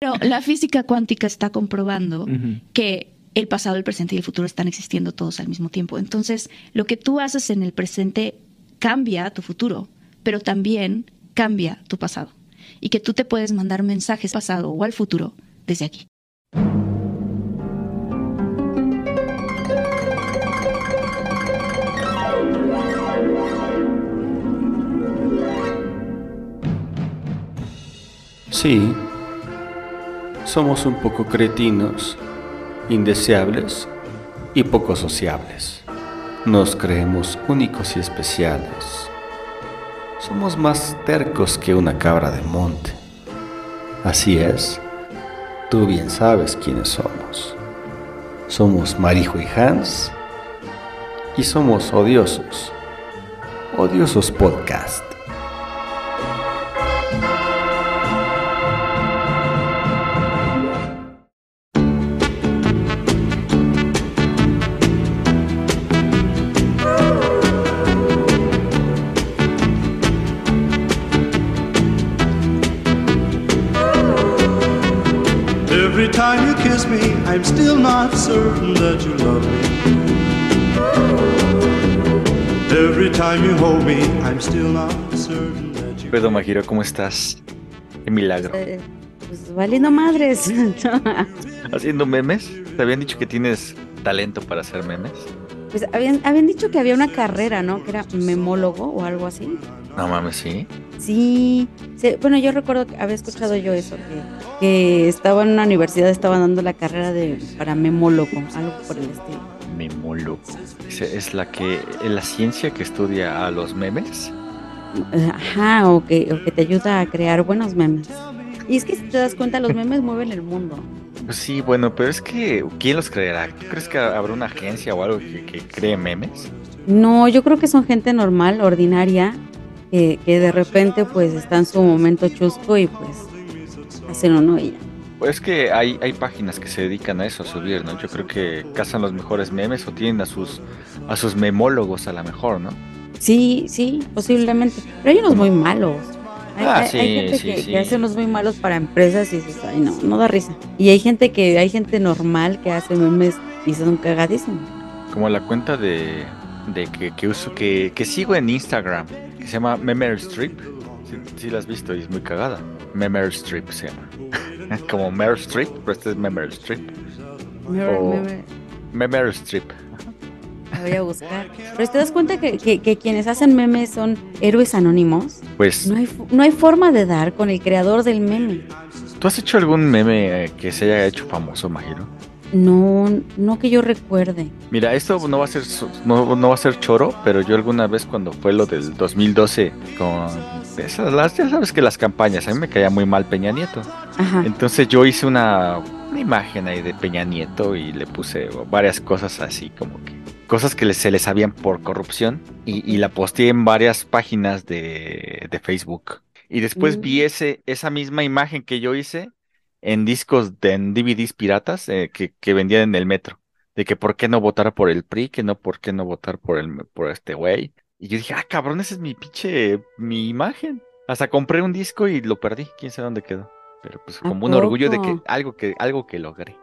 Pero la física cuántica está comprobando que el pasado, el presente y el futuro están existiendo todos al mismo tiempo. Entonces, lo que tú haces en el presente cambia tu futuro, pero también cambia tu pasado. Y que tú te puedes mandar mensajes al pasado o al futuro desde aquí. Sí, somos un poco cretinos, indeseables y poco sociables. Nos creemos únicos y especiales. Somos más tercos que una cabra de monte. Así es, tú bien sabes quiénes somos. Somos Marijo y Hans y somos odiosos. Odiosos Podcast. Kiss me, I'm still not certain that you love me. Every time you hold me, I'm still not certain that you. Pedro Majiro, ¿cómo estás? Qué milagro. Eh, pues valiendo madres. ¿Haciendo memes? ¿Te habían dicho que tienes talento para hacer memes? pues habían, habían dicho que había una carrera, ¿no? Que era memólogo o algo así. No mames, sí. Sí, sí, bueno, yo recuerdo que había escuchado yo eso, que, que estaba en una universidad, estaban dando la carrera de para memólogo, algo por el estilo. Memólogo. ¿Es, la que, es la ciencia que estudia a los memes? Ajá, o que, o que te ayuda a crear buenos memes. Y es que si te das cuenta, los memes mueven el mundo. Pues sí, bueno, pero es que, ¿quién los creerá? ¿Tú crees que habrá una agencia o algo que, que cree memes? No, yo creo que son gente normal, ordinaria, que, que de repente pues está en su momento chusco y pues hacen uno y ya. Pues que hay, hay páginas que se dedican a eso, a subir, ¿no? Yo creo que cazan los mejores memes o tienen a sus, a sus memólogos a la mejor, ¿no? Sí, sí, posiblemente. Pero hay unos muy malos. Hay, Ah, hay- hay sí, gente sí, que, sí. que hace unos muy malos para empresas y dices, ay no, no da risa. Y hay gente que, hay gente normal que hace memes y son cagadísimos. Como la cuenta de, de que, que uso, que, que sigo en Instagram, que se llama Memer Strip. Sí, sí la has visto y es muy cagada. Memer Strip se llama. Como Meryl Streep, pero este es Memer Strip. Me, O- me- me- Memer Strip. me voy a buscar. Pero te das cuenta que, que- que quienes hacen memes son héroes anónimos. Pues, No hay, no hay forma de dar con el creador del meme. ¿tú has hecho algún meme eh, que se haya hecho famoso, Majiro? No, no que yo recuerde. Mira, esto no va a ser no, no va a ser choro, pero yo alguna vez cuando fue lo del 2012 con esas, las, ya sabes que las campañas, a mí me caía muy mal Peña Nieto. Ajá. Entonces yo hice una, una imagen ahí de Peña Nieto y le puse varias cosas así como que cosas que se le sabían por corrupción y, y la posteé en varias páginas de, de Facebook. Y después Mm. vi ese, esa misma imagen que yo hice en discos, de, en DVDs piratas eh, que, que vendían en el metro. De que por qué no votar por el PRI, que no por qué no votar por el por este güey. Y yo dije, ah, cabrón, esa es mi pinche, mi imagen. Hasta compré un disco y lo perdí, quién sabe dónde quedó. Pero pues ¿A como un orgullo de que algo que, algo que logré.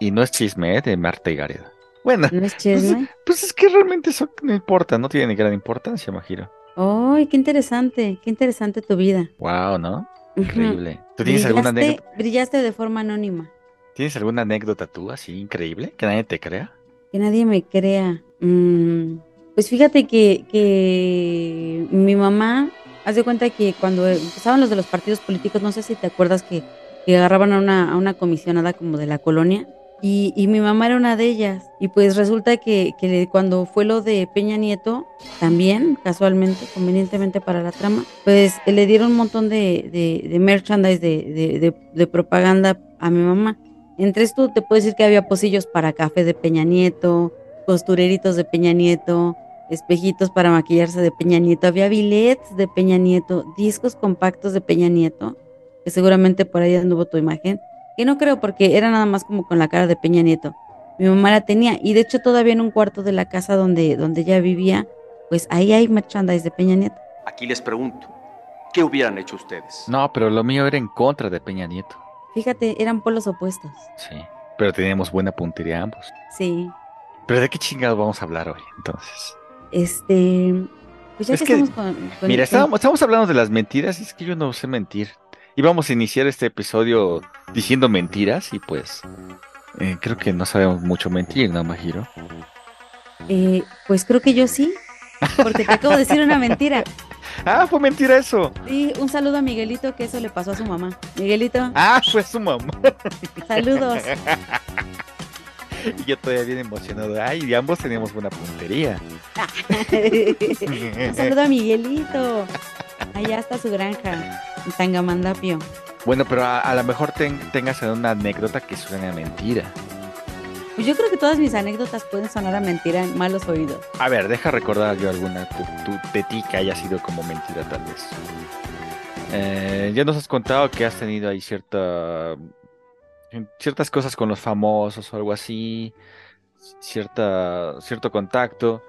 Y, y no es chisme, ¿eh? de Marta y Gareda. Bueno, ¿No es chisme? pues es que realmente eso no importa, no tiene ni gran importancia, Majiro. ¡Ay, qué interesante! ¡Qué interesante tu vida! Wow, ¿no? Increíble. ¿Tú tienes alguna Brillaste- anécdota? Brillaste de forma anónima. ¿Tienes alguna anécdota tú así increíble? Que nadie te crea. Que nadie me crea. Mm, pues fíjate que, que mi mamá, haz de cuenta que cuando empezaban los de los partidos políticos, no sé si te acuerdas que, que agarraban a una, a una comisionada como de la colonia. Y, y mi mamá era una de ellas. Y pues resulta que, que cuando fue lo de Peña Nieto, también, casualmente, convenientemente para la trama, pues le dieron un montón de, de, de merchandise, de- de propaganda a mi mamá. Entre esto te puedo decir que había pocillos para café de Peña Nieto, costureritos de Peña Nieto, espejitos para maquillarse de Peña Nieto, había billets de Peña Nieto, discos compactos de Peña Nieto, que seguramente por ahí anduvo tu imagen, que no creo porque era nada más como con la cara de Peña Nieto. Mi mamá la tenía y de hecho todavía en un cuarto de la casa donde, donde ella vivía, pues ahí hay merchandise de Peña Nieto. Aquí les pregunto, ¿qué hubieran hecho ustedes? No, pero lo mío era en contra de Peña Nieto. Fíjate, eran polos opuestos. Sí. Pero teníamos buena puntería ambos. Sí. Pero ¿de qué chingados vamos a hablar hoy, entonces? Este. Pues ya Es que, que, estamos con. con- Mira, con- estábamos, estamos hablando de las mentiras y es que yo no sé mentir. Íbamos a iniciar este episodio diciendo mentiras y pues eh, creo que no sabemos mucho mentir, ¿no, Majiro? eh, pues creo que yo sí. Porque te acabo de decir una mentira. Ah, fue mentira eso. Sí, un saludo a Miguelito, que eso le pasó a su mamá. Miguelito, Ah, fue su mamá. saludos. Y yo todavía bien emocionado. Ay, y ambos teníamos buena puntería. un saludo a Miguelito. Allá está su granja, en Tangamandapio. Bueno, pero a, a lo mejor ten- tengas una anécdota que suene a mentira. Pues yo creo que todas mis anécdotas pueden sonar a mentira en malos oídos. A ver, deja recordar yo alguna tu, tu- de ti que haya sido como mentira tal vez. Eh, ya nos has contado que has tenido ahí cierta ciertas cosas con los famosos o algo así, cierta cierto contacto.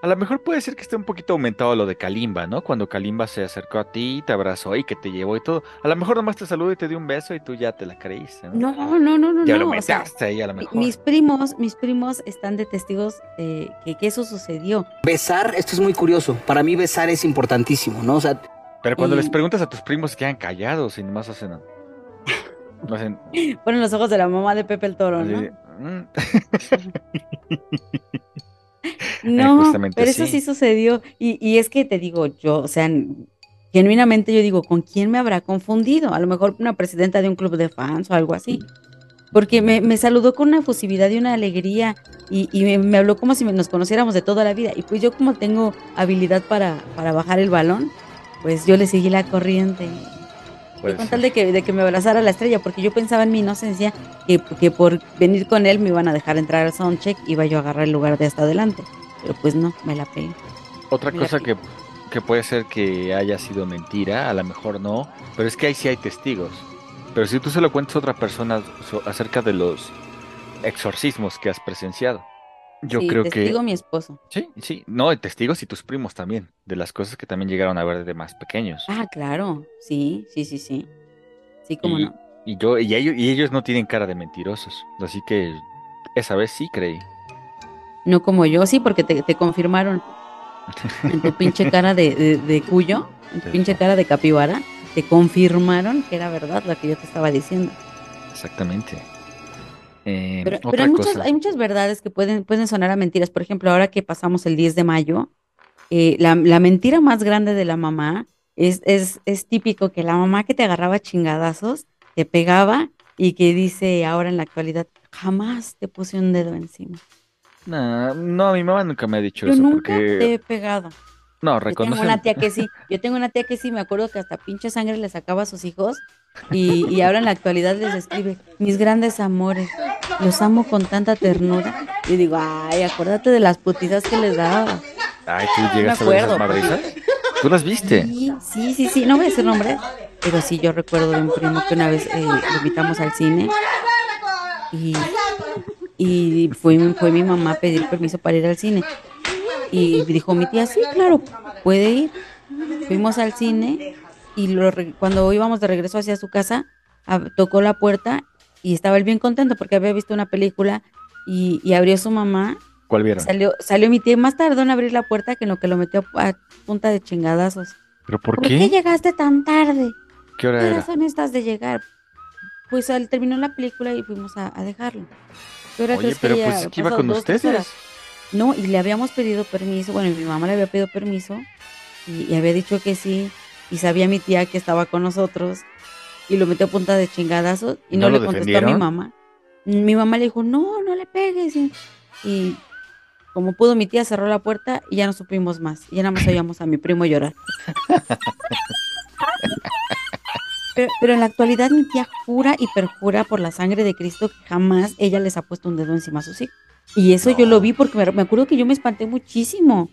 A lo mejor puede ser que esté un poquito aumentado lo de Kalimba, ¿no? Cuando Kalimba se acercó a ti, te abrazó y que te llevó y todo. A lo mejor nomás te saludó y te dio un beso y tú ya te la creíste, ¿no? No, no, no, no, ya no. lo o sea, metaste ahí a lo mejor. mis primos, mis primos están de testigos eh, que, que eso sucedió. Besar, esto es muy curioso. Para mí besar es importantísimo, ¿no? O sea, Pero cuando Y- les preguntas a tus primos quedan callados y nomás hacen. Hacen los ojos de la mamá de Pepe el Toro, ¿no? "Mm". No, pero eso sí. sí sucedió. Y, y es que te digo, yo, o sea, genuinamente yo digo, ¿con quién me habrá confundido? A lo mejor una presidenta de un club de fans o algo así. Porque me, me saludó con una efusividad y una alegría y, y me, me habló como si nos conociéramos de toda la vida. Y pues yo como tengo habilidad para, para bajar el balón, pues yo le seguí la corriente. Y Puede con tal de que, de que me abrazara la estrella, porque yo pensaba en mi inocencia que, que por venir con él me iban a dejar entrar al soundcheck, iba yo a agarrar el lugar de hasta adelante. Pero pues no, me la pegué. Otra cosa que, que puede ser que haya sido mentira, a lo mejor no, pero es que ahí sí hay testigos. Pero si tú se lo cuentas a otra persona so- acerca de los exorcismos que has presenciado, yo Sí, creo testigo que. mi esposo. Sí, sí, no, testigos y tus primos también, de las cosas que también llegaron a ver de más pequeños. Ah, claro, sí, sí, sí, sí. Sí, cómo y, no. y yo, y ellos, y ellos no tienen cara de mentirosos, así que esa vez sí creí. No como yo, sí, porque te, te confirmaron en tu pinche cara de, de, de cuyo, en tu pinche cara de capibara, te confirmaron que era verdad lo que yo te estaba diciendo. Exactamente. Eh, Pero, hay, muchas, hay muchas verdades que pueden, pueden sonar a mentiras. Por ejemplo, ahora que pasamos el 10 de mayo, eh, la, la mentira más grande de la mamá es, es, es típico que la mamá que te agarraba chingadazos, te pegaba y que dice ahora en la actualidad, jamás te puse un dedo encima. Nah, no, mi mamá nunca me ha dicho Yo eso nunca porque te he pegado. no Yo tengo una tía que sí, yo tengo una tía que sí, me acuerdo que hasta pinche sangre le sacaba a sus hijos y, y ahora en la actualidad les escribe, mis grandes amores, los amo con tanta ternura. Y digo, ay, acuérdate de las putizas que les daba. Ay, tú llegas a ver esas madrizas. ¿Tú las viste? Sí, sí, sí, sí, no voy a decir nombres, pero sí, yo recuerdo de un primo que una vez eh, lo invitamos al cine y, y fue, fue mi mamá a pedir permiso para ir al cine. Y dijo mi tía, sí, claro, puede ir. Fuimos al cine y lo cuando íbamos de regreso hacia su casa, tocó la puerta y estaba él bien contento porque había visto una película y, y abrió su mamá ¿Cuál vieron? Salió, salió mi tía más tardó en abrir la puerta que en lo que lo metió a punta de chingadazos. ¿Pero por ¿Por qué? qué llegaste tan tarde? ¿Qué hora ¿Qué era? razón estás de llegar? Pues al terminó la película y fuimos a, a dejarlo. ¿Qué hora Oye, que pero haya pues es que iba con ¿Dos, tres ustedes. horas? No, y le habíamos pedido permiso, bueno, mi mamá le había pedido permiso y, y había dicho que sí, y sabía mi tía que estaba con nosotros y lo metió a punta de chingadazos y no, ¿No lo le contestó a mi mamá. Mi mamá le dijo, no, no le pegues. Y, y como pudo, mi tía cerró la puerta y ya no supimos más. Y ya nada más oíamos a mi primo llorar. Pero, pero en la actualidad mi tía jura y perjura por la sangre de Cristo que jamás ella les ha puesto un dedo encima a sus hijos. Y eso yo lo vi porque me, me acuerdo que yo me espanté muchísimo,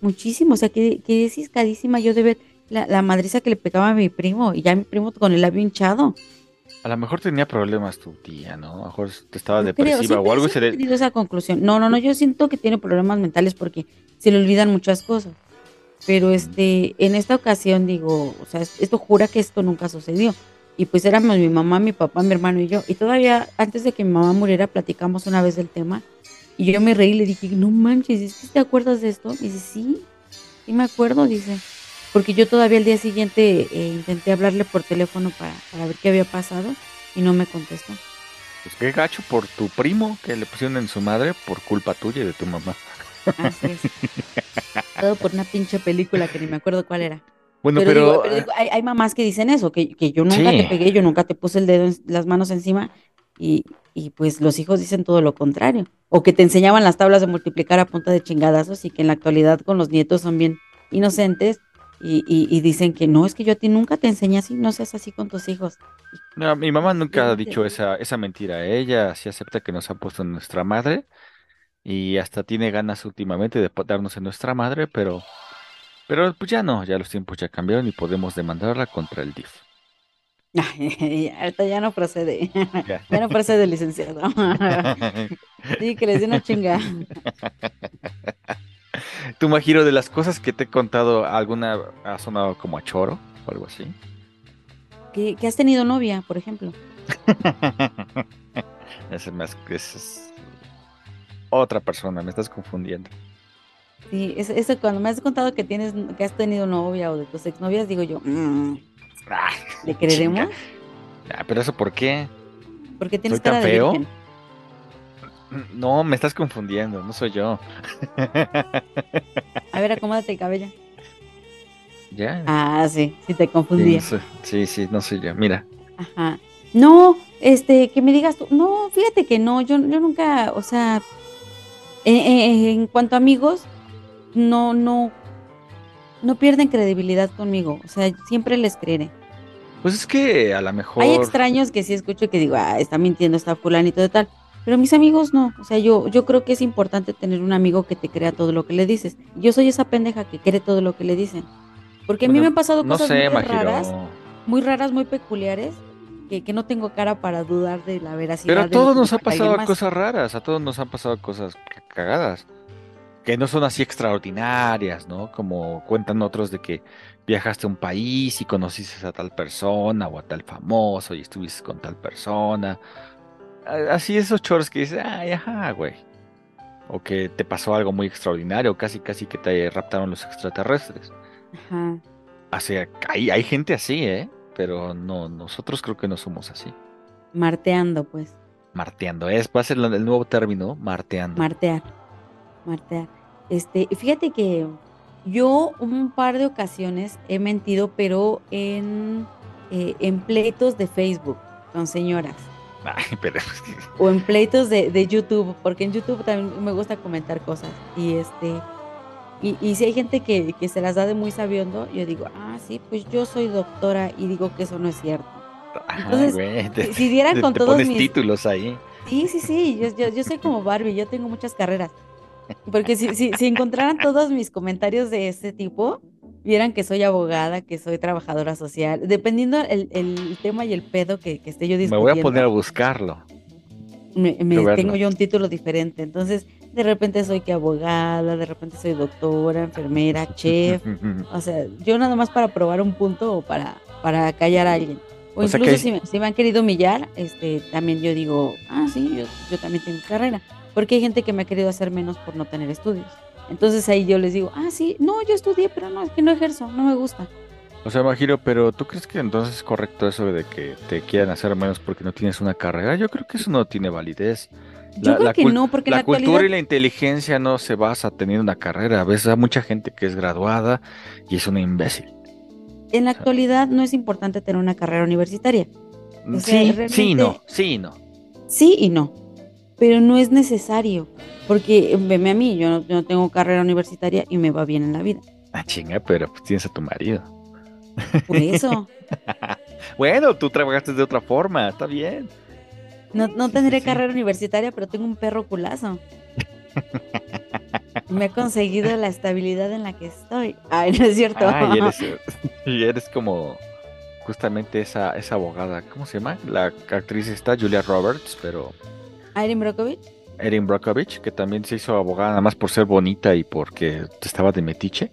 muchísimo. O sea, que quedé ciscadísima yo de ver la, la madriza que le pegaba a mi primo y ya mi primo con el labio hinchado. A lo mejor tenía problemas tu tía, ¿no? A lo mejor te estaba creo, depresiva o algo y se le... esa conclusión. No, no, no, yo siento que tiene problemas mentales porque se le olvidan muchas cosas. Pero este, en esta ocasión digo, o sea, esto jura que esto nunca sucedió. Y pues éramos mi mamá, mi papá, mi hermano y yo. Y todavía antes de que mi mamá muriera platicamos una vez del tema. Y yo me reí y le dije, no manches, ¿es que te acuerdas de esto? Y dice, sí, sí me acuerdo, dice. Porque yo todavía el día siguiente eh, intenté hablarle por teléfono para, para ver qué había pasado y no me contestó. Pues qué gacho por tu primo que le pusieron en su madre por culpa tuya y de tu mamá. Así es. Todo por una pinche película que ni me acuerdo cuál era. Bueno, pero, pero, digo- pero digo, hay, hay mamás que dicen eso, que, que yo nunca Sí. te pegué, yo nunca te puse el dedo en las manos encima y, y pues los hijos dicen todo lo contrario. O que te enseñaban las tablas de multiplicar a punta de chingadazos y que en la actualidad con los nietos son bien inocentes y, y- y dicen que no, es que yo a ti nunca te enseñé así, no seas así con tus hijos. no, mi mamá nunca ha dicho esa, esa mentira. Ella sí acepta que nos ha puesto en nuestra madre y hasta tiene ganas últimamente de darnos en nuestra madre, pero, pero pues ya no, ya los tiempos ya cambiaron y podemos demandarla contra el DIF. Ahorita ya no procede, Ya. ya no procede, licenciado. Sí, que les una chinga. Tú, Majiro, de las cosas que te he contado, ¿alguna ha sonado como a choro o algo así? ¿Que, que has tenido novia, por ejemplo? Ese más, ese es otra persona, me estás confundiendo. Sí, eso, eso cuando me has contado que tienes, que has tenido novia o de tus exnovias, digo yo, mm, Ah, ¿le creeremos? Ah, pero eso ¿por qué? Porque tienes ¿Soy tan cara de feo? virgen. No, me estás confundiendo, no soy yo. A ver, acomódate el cabello. Ya. Ah, sí, sí te Sí, confundía. no soy- sí, sí, no soy yo. Mira, Ajá. No, este, que me digas tú, no, fíjate que no, yo, yo nunca, o sea, en, en- en cuanto a amigos, no, no, no pierden credibilidad conmigo, o sea, siempre les creeré. pues es que a lo mejor. Hay extraños que sí escucho que digo, ah, está mintiendo, está fulanito de tal. Pero mis amigos no. O sea, yo, yo creo que es importante tener un amigo que te crea todo lo que le dices. Yo soy esa pendeja que cree todo lo que le dicen. Porque a mí Bueno, me han pasado No cosas sé, muy raras, muy raras, muy peculiares, que, que no tengo cara para dudar de la veracidad. Pero a todos nos ha cuenta alguien pasado cosas raras, a todos nos han pasado cosas ca- cagadas, que no son así extraordinarias, ¿no? Como cuentan otros de que viajaste a un país y conociste a tal persona o a tal famoso y estuviste con tal persona. Así esos choros que dices, ay, ajá, güey. O que te pasó algo muy extraordinario, casi casi que te raptaron los extraterrestres. Ajá. O sea, hay, hay gente así, ¿eh? Pero no, nosotros creo que no somos así. Marteando, pues. Marteando, es, va a ser el nuevo término, marteando. Martear. Martear. Este, fíjate que yo un par de ocasiones he mentido, pero en, eh, en pleitos de Facebook con señoras. Ay, pero O en pleitos de, de YouTube, porque en YouTube también me gusta comentar cosas. Y este, y, y si hay gente que, que se las da de muy sabiondo, yo digo, ah, sí, pues yo soy doctora y digo que eso no es cierto. Ay, Entonces, güey, te, Si, si dieran te- con te todos pones mis, títulos ahí. Sí, sí, sí, yo, yo, yo soy como Barbie, yo tengo muchas carreras. Porque si, si, si encontraran todos mis comentarios de este tipo, vieran que soy abogada, que soy trabajadora social, dependiendo el, el tema y el pedo que, que esté yo Me discutiendo. voy a poner a buscarlo. me- me- tengo yo un título diferente. Entonces, de repente soy que abogada, de repente soy doctora, enfermera, chef. O sea, yo nada más para probar un punto o para, para callar a alguien. O, O sea que incluso si, me, si me han querido humillar, este, también yo digo, ah, sí, yo, yo también tengo carrera. Porque hay gente que me ha querido hacer menos por no tener estudios. Entonces ahí yo les digo, ah, sí, no, yo estudié, pero no, es que no ejerzo, no me gusta. O sea, Majiro, pero ¿tú crees que entonces es correcto eso de que te quieran hacer menos porque no tienes una carrera? Yo creo que eso no tiene validez. Yo creo que no, porque la la cultura y la inteligencia no se basa teniendo una carrera. A veces hay mucha gente que es graduada y es una imbécil. En la actualidad no es importante tener una carrera universitaria. O sea, sí, sí, realmente- no, sí, no. Sí y no, pero no es necesario. Porque eh, veme a mí, yo no, yo no tengo carrera universitaria y me va bien en la vida. Ah, chinga, pero pues tienes a tu marido. Por eso. Bueno, tú trabajaste de otra forma, está bien. No, no tendré sí, sí. carrera universitaria, pero tengo un perro culazo. Me ha conseguido la estabilidad en la que estoy. Ay, no es cierto. Ah, y eres, y eres como justamente esa, esa abogada. ¿Cómo se llama? La actriz está Julia Roberts, pero Irene Brokovich. Erin Brockovich, que también se hizo abogada nada más por ser bonita y porque estaba de metiche.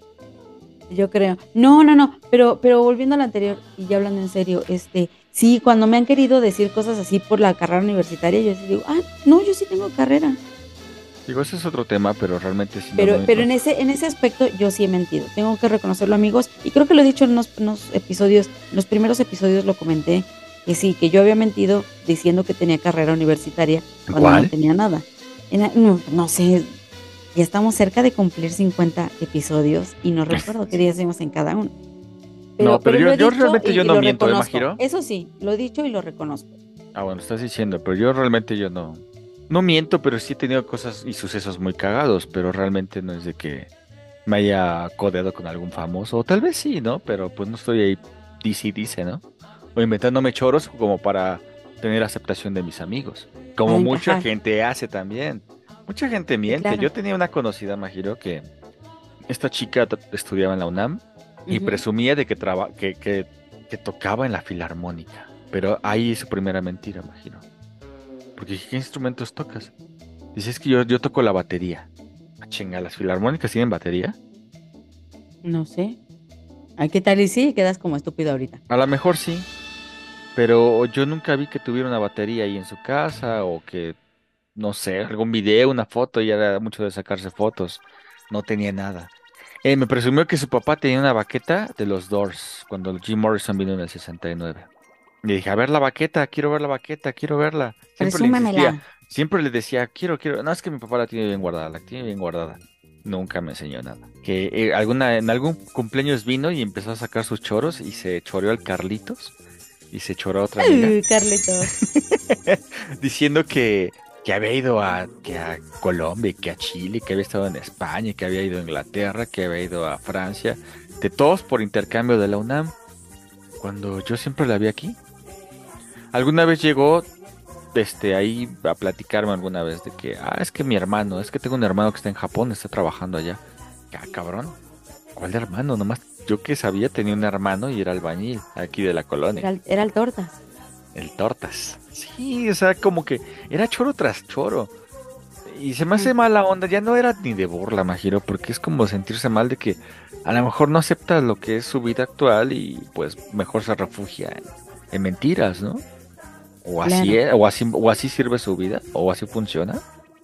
Yo creo. No, no, no, pero, pero volviendo al anterior y ya hablando en serio, este, sí, cuando me han querido decir cosas así por la carrera universitaria, yo sí digo, ah, no, yo sí tengo carrera. Digo, ese es otro tema, pero realmente sí. Pero, lo- pero en ese, en ese aspecto yo sí he mentido. Tengo que reconocerlo, amigos. Y creo que lo he dicho en unos, unos episodios, en los primeros episodios lo comenté, que sí, que yo había mentido diciendo que tenía carrera universitaria cuando ¿Cuál? no tenía nada. En- no, no sé, ya estamos cerca de cumplir 50 episodios y no recuerdo qué día hacemos en cada uno. No, pero yo- yo realmente yo no miento, ¿eh. Majiro? Eso sí, lo he dicho y lo reconozco. Ah, bueno, estás diciendo, pero yo realmente yo no. No miento, pero sí he tenido cosas y sucesos muy cagados, pero realmente no es de que me haya codeado con algún famoso, o tal vez sí, ¿no? Pero pues no estoy ahí, dice y dice, ¿no? O inventándome choros como para tener aceptación de mis amigos, como mucha gente hace también. Mucha gente miente. claro. Yo tenía una conocida, Majiro, que esta chica estudiaba en la UNAM y presumía de que, traba- que, que, que tocaba en la filarmónica. Pero ahí es su primera mentira, imagino. Porque ¿qué instrumentos tocas? Dice, es que yo, yo toco la batería. Ah, chinga, ¿las filarmónicas tienen batería? No sé. Ay, ¿Qué tal y sí? Quedas como estúpido ahorita. A lo mejor sí. Pero yo nunca vi que tuviera una batería ahí en su casa o que, no sé, algún video, una foto. Y era mucho de sacarse fotos. No tenía nada. Eh, me presumió que su papá tenía una baqueta de los Doors cuando Jim Morrison vino en el 69. Le dije, a ver la baqueta, quiero ver la baqueta, quiero verla. Siempre le Presúmamela. siempre le decía, quiero, quiero. No, es que mi papá la tiene bien guardada, la tiene bien guardada. Nunca me enseñó nada. Que eh, alguna, en algún cumpleaños vino y empezó a sacar sus choros y se choreó al Carlitos y se choró a otra amiga Uy, diciendo que, que había ido a, que a Colombia, que a Chile, que había estado en España, que había ido a Inglaterra, que había ido a Francia, de todos por intercambio de la UNAM, cuando yo siempre la vi aquí. Alguna vez llegó este, ahí a platicarme alguna vez de que, ah, es que mi hermano, es que tengo un hermano que está en Japón, está trabajando allá. Ah, cabrón. ¿Cuál hermano? Nomás yo que sabía tenía un hermano y era albañil aquí de la colonia. Era, el- era el tortas. El tortas. Sí, o sea, como que era choro tras choro. Y se me hace mala onda, ya no era ni de burla, Majiro, porque es como sentirse mal de que a lo mejor no acepta lo que es su vida actual y pues mejor se refugia en, en mentiras, ¿no? O así, Claro. es, o así, o así sirve su vida, o así funciona.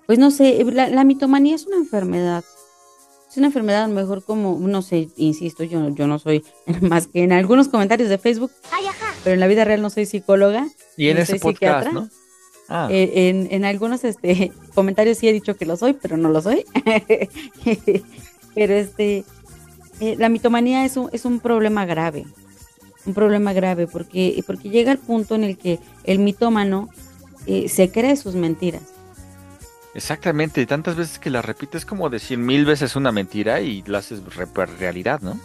Pues no sé, la, la mitomanía es una enfermedad. Es una enfermedad a lo mejor como, no sé, insisto, yo, yo no soy más que en algunos comentarios de Facebook, pero en la vida real no soy psicóloga. Y en ese soy podcast, psiquiatra. ¿no? Ah, Eh, en, en algunos este, comentarios sí he dicho que lo soy, pero no lo soy. pero este, eh, la mitomanía es un, es un problema grave. Un problema grave porque, porque llega al punto en el que el mitómano eh, se cree sus mentiras. Exactamente, y tantas veces que la repites como decir mil veces una mentira y la haces re- realidad, ¿no?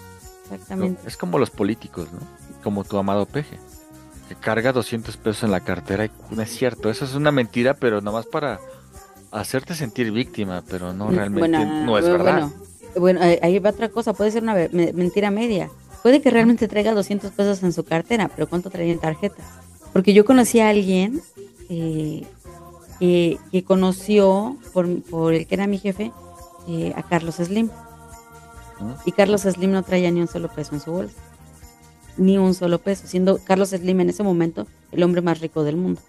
Exactamente. Es como los políticos, ¿no? Como tu amado peje, que carga 200 pesos en la cartera y no es cierto, eso es una mentira, pero nomás para hacerte sentir víctima, pero no Mm, realmente bueno, no es bueno, verdad. Bueno, ahí- ahí va otra cosa, puede ser una me- mentira media. Puede que realmente traiga 200 pesos en su cartera, pero ¿cuánto traía en tarjetas? Porque yo conocí a alguien eh, que, que conoció por, por el que era mi jefe eh, a Carlos Slim. ¿no? Y Carlos Slim no traía ni un solo peso en su bolsa. Ni un solo peso, siendo Carlos Slim en ese momento el hombre más rico del mundo.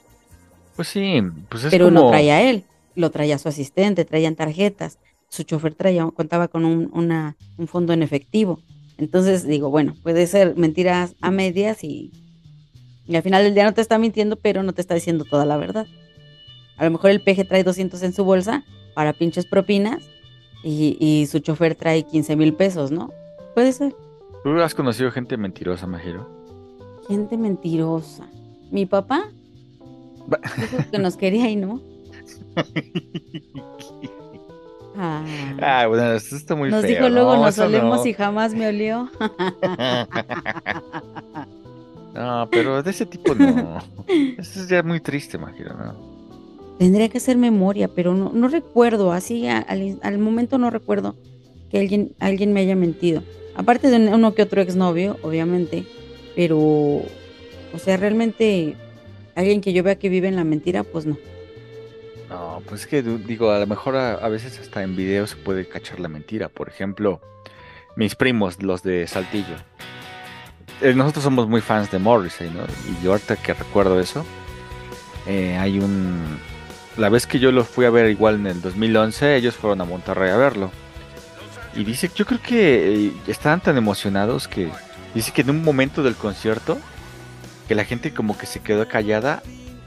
Pues sí, pues es pero como no traía él, lo traía su asistente, traían tarjetas, su chofer traía, contaba con un, una- un fondo en efectivo. Entonces digo, bueno, puede ser mentiras a medias y, y al final del día no te está mintiendo, pero no te está diciendo toda la verdad. A lo mejor el peje trae 200 en su bolsa para pinches propinas y, y su chofer trae 15 mil pesos, ¿no? Puede ser. ¿Tú has conocido gente mentirosa, Majiro? Gente mentirosa. Mi papá dijo que nos quería y no. Ah. Ah, bueno, esto está muy Nos feo. dijo luego no, nos olemos no. y jamás me olió. No, pero de ese tipo no. Eso es ya muy triste, Majiro, ¿no? Tendría que hacer memoria, pero no, no recuerdo, así al, momento no recuerdo que alguien, alguien me haya mentido. Aparte de un- uno que otro exnovio, obviamente, pero, o sea, realmente alguien que yo vea que vive en la mentira, pues no. No, pues es que digo, a lo mejor a, a veces hasta en video se puede cachar la mentira. Por ejemplo, mis primos, los de Saltillo. Eh, nosotros somos muy fans de Morrissey, ¿no? Y yo ahorita que recuerdo eso, eh, hay un... La vez que yo lo fui a ver igual en el 2011, ellos fueron a Monterrey a verlo. Y dice, yo creo que eh, estaban tan emocionados que dice que en un momento del concierto, que la gente como que se quedó callada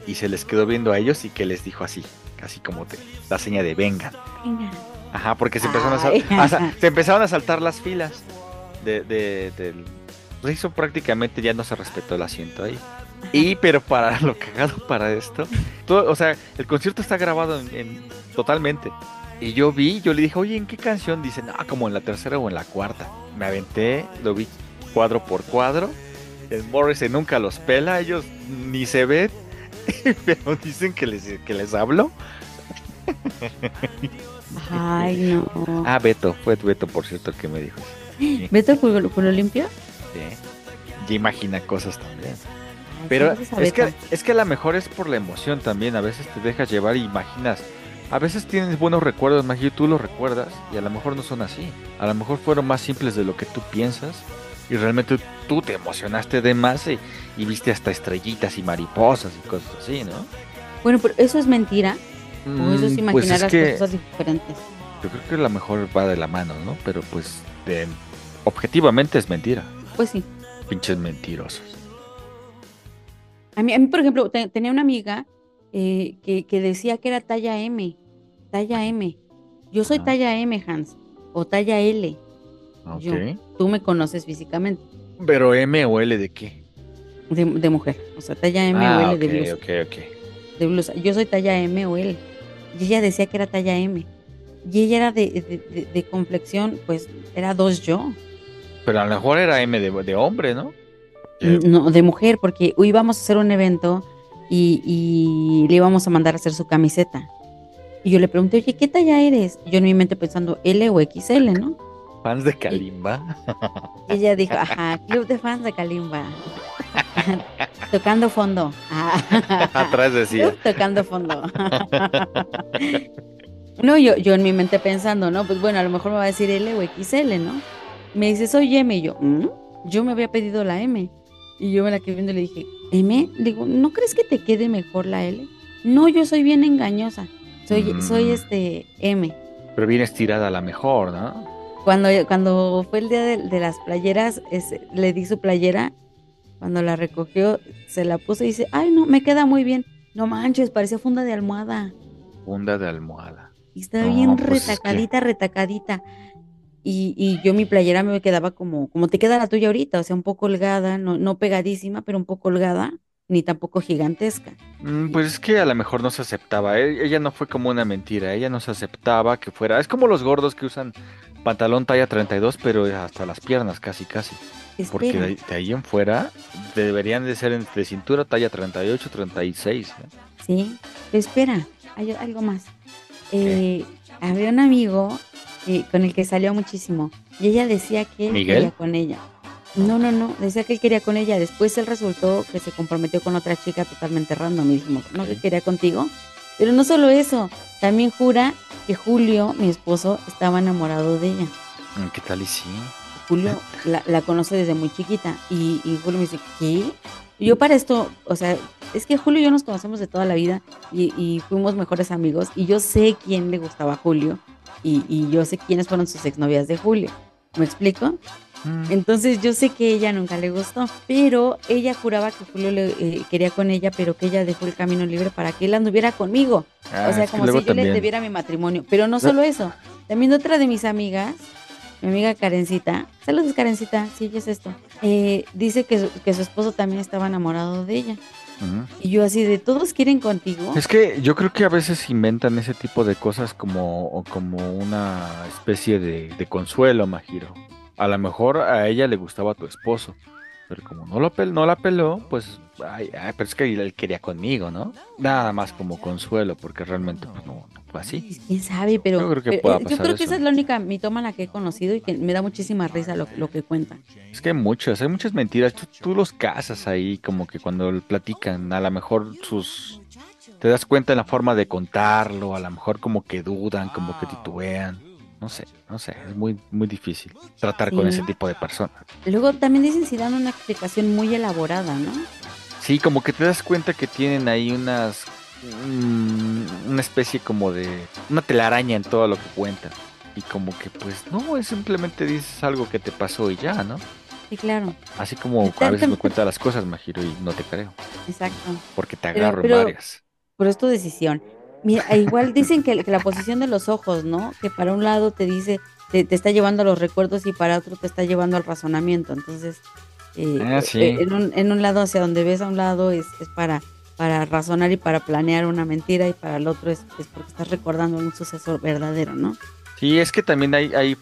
y se les quedó viendo a ellos y que les dijo así, casi como te, la seña de vengan. Venga. Ajá, porque se empezaron, a, a se empezaron a saltar las filas de, de- del... Pues eso prácticamente ya no se respetó el asiento ahí. Y pero para lo cagado para esto, todo, o sea, el concierto está grabado en, en- totalmente. Y yo vi, yo le dije, oye, ¿en qué canción? Dicen, ah, como en la tercera o en la cuarta. Me aventé, lo vi cuadro por cuadro. El Morrissey nunca los pela, ellos ni se ven, pero dicen que les, que les hablo. Ay, no. Ah, Beto, fue Beto, por cierto, el que me dijo. Sí, ¿Beto culo, culo limpio? sí. Ya imagina cosas también. Pero es que, es que a lo mejor es por la emoción también. A veces te dejas llevar y imaginas. A veces tienes buenos recuerdos, Maggie, tú los recuerdas y a lo mejor no son así. A lo mejor fueron más simples de lo que tú piensas y realmente tú te emocionaste de más y, y viste hasta estrellitas y mariposas y cosas así, ¿no? Bueno, pero eso es mentira. O eso es Mm, imaginar pues es las que cosas diferentes. yo creo que a lo mejor va de la mano, ¿no? Pero pues de- objetivamente es mentira. Pues sí. Pinches mentirosos. A mí, a mí por ejemplo, te- tenía una amiga eh, que, que decía que era talla M. Talla M. Yo soy Ajá. talla M, Hans. O talla L. Ok. Yo. Tú me conoces físicamente. Pero M o L de qué? De, de mujer. O sea, talla M ah, o L de blusa. ok, ok. de blusa. Yo soy talla M o L. Y ella decía que era talla M. Y ella era de, de, de- complexión, pues era dos yo. Pero a lo mejor era M de, de hombre, ¿no? No, de mujer, porque íbamos a hacer un evento y, y le íbamos a mandar a hacer su camiseta. Y yo le pregunté, oye, ¿qué talla eres? Y yo en mi mente pensando L o XL, ¿no? Fans de Kalimba. Y ella dijo, ajá, club de fans de Kalimba. Tocando fondo. Atrás decía. Tocando fondo. no, yo, yo en mi mente pensando, ¿no? Pues bueno, a lo mejor me va a decir L o XL, ¿no? Me dice, soy M. Y yo, "¿Mm? Yo me había pedido la M. Y yo me la quedé viendo y le dije, ¿M? Le digo, ¿no crees que te quede mejor la L? No, yo soy bien engañosa. Soy, Mm. soy este M. Pero bien estirada a la mejor, ¿no? Cuando, cuando fue el día de, de las playeras, le di su playera. Cuando la recogió, se la puso y dice, ay, no, me queda muy bien. No manches, parecía funda de almohada. Funda de almohada. Y está No, bien pues es que- retacadita, retacadita. Y, y yo mi playera me quedaba como, como te queda la tuya ahorita, o sea, un poco holgada, no, no pegadísima, pero un poco holgada, ni tampoco gigantesca. Mm, Pues es que a lo mejor no se aceptaba. e- Ella no fue como una mentira. Ella no se aceptaba que fuera. Es como los gordos que usan pantalón talla 32, pero hasta las piernas casi, casi. Porque de de ahí en fuera deberían de ser de cintura talla 38, 36. ¿eh? sí, pero espera, hay algo más. Eh, había un amigo eh, con el que salió muchísimo y ella decía que él ¿Miguel? quería con ella. No, no, no, decía que él quería con ella. Después él resultó que se comprometió con otra chica totalmente random y dijimos, no, que quería contigo. Pero no solo eso, también jura que Julio, mi esposo, estaba enamorado de ella. Mm, ¿Qué tal y sí? Julio la, la conoce desde muy chiquita y, y Julio me dice, ¿qué? Y yo para esto, o sea, es que Julio y yo nos conocemos de toda la vida y, y fuimos mejores amigos y yo sé quién le gustaba a Julio y, y yo sé quiénes fueron sus exnovias de Julio. ¿Me explico? Mm, Entonces yo sé que ella nunca le gustó, pero ella juraba que Julio le, eh, quería con ella, pero que ella dejó el camino libre para que él anduviera conmigo. ah, o sea, como si yo le debiera mi matrimonio. Pero no solo eso, también otra de mis amigas, mi amiga Karencita, saludos Karencita, sí, es esto, eh, dice que su, que su esposo también estaba enamorado de ella. Y yo así de, ¿todos quieren contigo? Es que yo creo que a veces inventan ese tipo de cosas como, como una especie de, de consuelo, Majiro. A lo mejor a ella le gustaba tu esposo, pero como no, lo pel- no la peló, pues, ay, ay, pero es que él quería conmigo, ¿no? Nada más como consuelo, porque realmente pues, no, no fue así. ¿Quién sabe? Pero Yo creo que eh, yo creo que esa es la única mitómana que he conocido y que me da muchísima risa lo, lo que cuentan. Es que hay muchas, hay muchas mentiras. Tú, tú los casas ahí, como que cuando platican, a lo mejor sus... Te das cuenta en la forma de contarlo, a lo mejor como que dudan, como que titubean. no sé, no sé, es muy, muy difícil tratar con Sí. ese tipo de personas. Luego también dicen si dan una explicación muy elaborada, ¿no? Sí, como que te das cuenta que tienen ahí unas, mm, una especie como de, una telaraña en todo lo que cuentan. Y como que pues no, es simplemente dices algo que te pasó y ya, ¿no? Sí, claro, Así como a veces me cuentas las cosas, Majiro, y no te creo, exacto. porque te agarro pero- en varias. Pero es tu decisión. Mira, e igual dicen que, que la posición de los ojos, ¿no? Que para un lado te dice, te, te está llevando a los recuerdos y para otro te está llevando al razonamiento. Entonces, eh, Ah, sí. eh, en, un, en un lado hacia donde ves a un lado es, es para, para razonar y para planear una mentira y para el otro es, es porque estás recordando un suceso verdadero, ¿no? Sí, es que también hay, hay,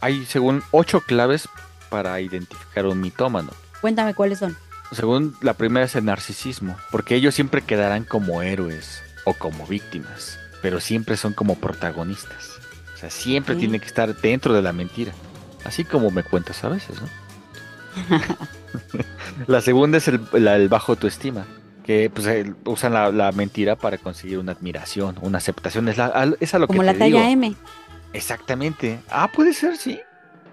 hay según ocho claves para identificar un mitómano. Cuéntame cuáles son. Según la primera es el narcisismo, porque ellos siempre quedarán como héroes o como víctimas, pero siempre son como protagonistas. O sea, siempre Ok. tienen que estar dentro de la mentira, así como me cuentas a veces, ¿no? la segunda es el, la- el bajo autoestima, que pues el- usan la, la mentira para conseguir una admiración, una aceptación. Es, la, al- es a lo Como que la te talla digo. M. Exactamente. Ah, puede ser, sí.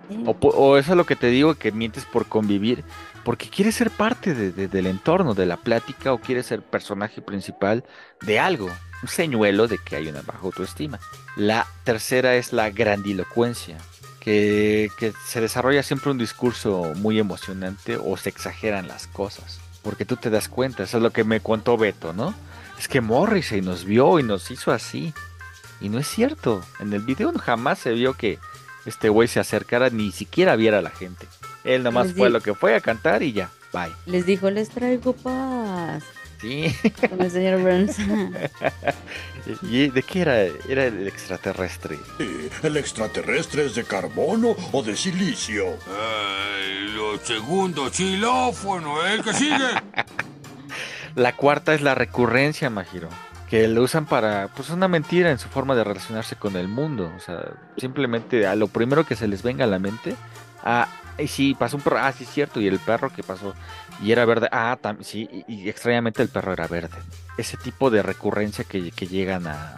Sí. O, o eso es lo que te digo, que mientes por convivir, porque quieres ser parte de- de- del entorno, de la plática, o quieres ser personaje principal de algo, un señuelo de que hay una baja autoestima. La tercera es la grandilocuencia, que, que se desarrolla siempre un discurso muy emocionante o se exageran las cosas, porque tú te das cuenta, eso es lo que me contó Beto, ¿no? Es que Morrissey nos vio y nos hizo así. Y no es cierto. En el video jamás se vio que este güey se acercara ni siquiera viera a la gente. Él nomás Les fue lo que fue a cantar y ya, bye. Les dijo, les traigo paz. Sí. Con el señor Burns. ¿Y de qué era? Era el extraterrestre. ¿El extraterrestre es de carbono o de silicio? Eh, lo segundo, xilófono, el que sigue. La cuarta es la recurrencia, Majiro. Que lo usan para, pues, una mentira en su forma de relacionarse con el mundo. O sea, simplemente a lo primero que se les venga a la mente. Ah, sí, pasó un perro. Ah, sí, es cierto. Y el perro que pasó. Y era verde. Ah, sí. Y, y extrañamente el perro era verde. Ese tipo de recurrencia que, que llegan a.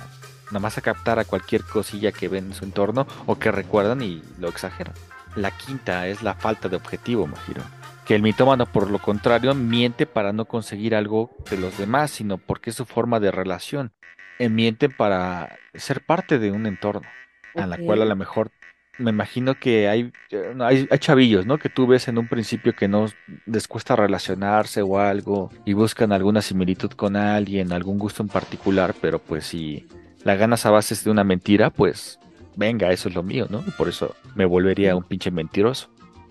Nada más a captar a cualquier cosilla que ven en su entorno o que recuerdan y lo exageran. La quinta es la falta de objetivo, Majiro que el mitómano por lo contrario miente para no conseguir algo de los demás, sino porque es su forma de relación. Eh, miente para ser parte de un entorno, a la cual a lo mejor me imagino que hay, eh, hay, hay chavillos, ¿no? Que tú ves en un principio que no les cuesta relacionarse o algo y buscan alguna similitud con alguien, algún gusto en particular, pero pues si la ganas a bases de una mentira, pues venga, eso es lo mío, ¿no? Por eso me volvería un pinche mentiroso.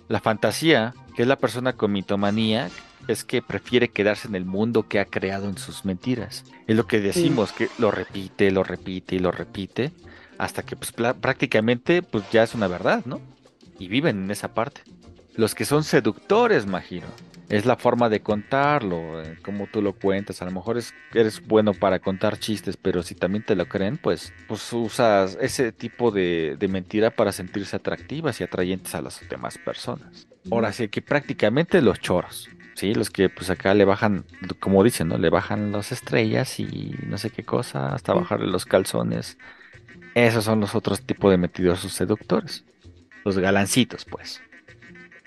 La fantasía, que es la persona con mitomanía, es que prefiere quedarse en el mundo que ha creado en sus mentiras. Es lo que decimos, que lo repite, lo repite y lo repite, hasta que pues prácticamente pues ya es una verdad, ¿no? Y viven en esa parte. Los que son seductores, Majiro, es la forma de contarlo, eh, como tú lo cuentas. A lo mejor es, eres bueno para contar chistes, pero si también te lo creen, pues, pues usas ese tipo de, de mentira para sentirse atractivas y atrayentes a las demás personas. Ahora sí que prácticamente los choros, ¿sí? Los que pues acá le bajan, como dicen, ¿no? Le bajan las estrellas y no sé qué cosa, hasta bajarle los calzones. Esos son los otros tipos de mentirosos seductores. Los galancitos, pues.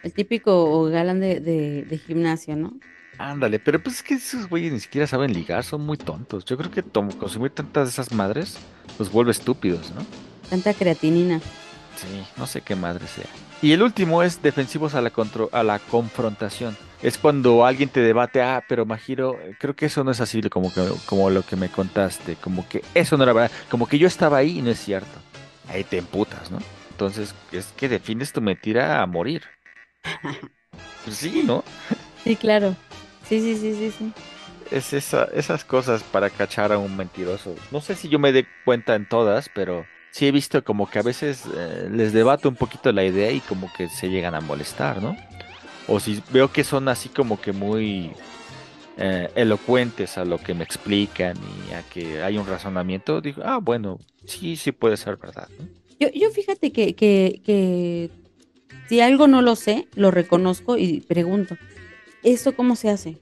El típico galán de, de, de gimnasio, ¿no? Ándale, pero pues es que esos güeyes ni siquiera saben ligar, son muy tontos. Yo creo que consumir tantas de esas madres los vuelve estúpidos, ¿no? Tanta creatinina. Sí, no sé qué madre sea. Y el último es defensivos a la, contro- a la confrontación. Es cuando alguien te debate, ah, pero Majiro, creo que eso no es así como, que, como lo que me contaste, como que eso no era verdad, como que yo estaba ahí y no es cierto. Ahí te emputas, ¿no? Entonces, es que defines tu mentira a morir. Pues sí, ¿no? Sí, claro. Sí, sí, sí, sí, sí. Es esa, esas cosas para cachar a un mentiroso. No sé si yo me dé cuenta en todas, pero sí he visto como que a veces eh, les debato un poquito la idea y como que se llegan a molestar, ¿no? O si veo que son así como que muy eh, elocuentes a lo que me explican y a que hay un razonamiento, digo, ah, bueno, sí, sí puede ser verdad, ¿no? Yo, yo fíjate que, que, que si algo no lo sé, lo reconozco y pregunto, ¿esto cómo se hace?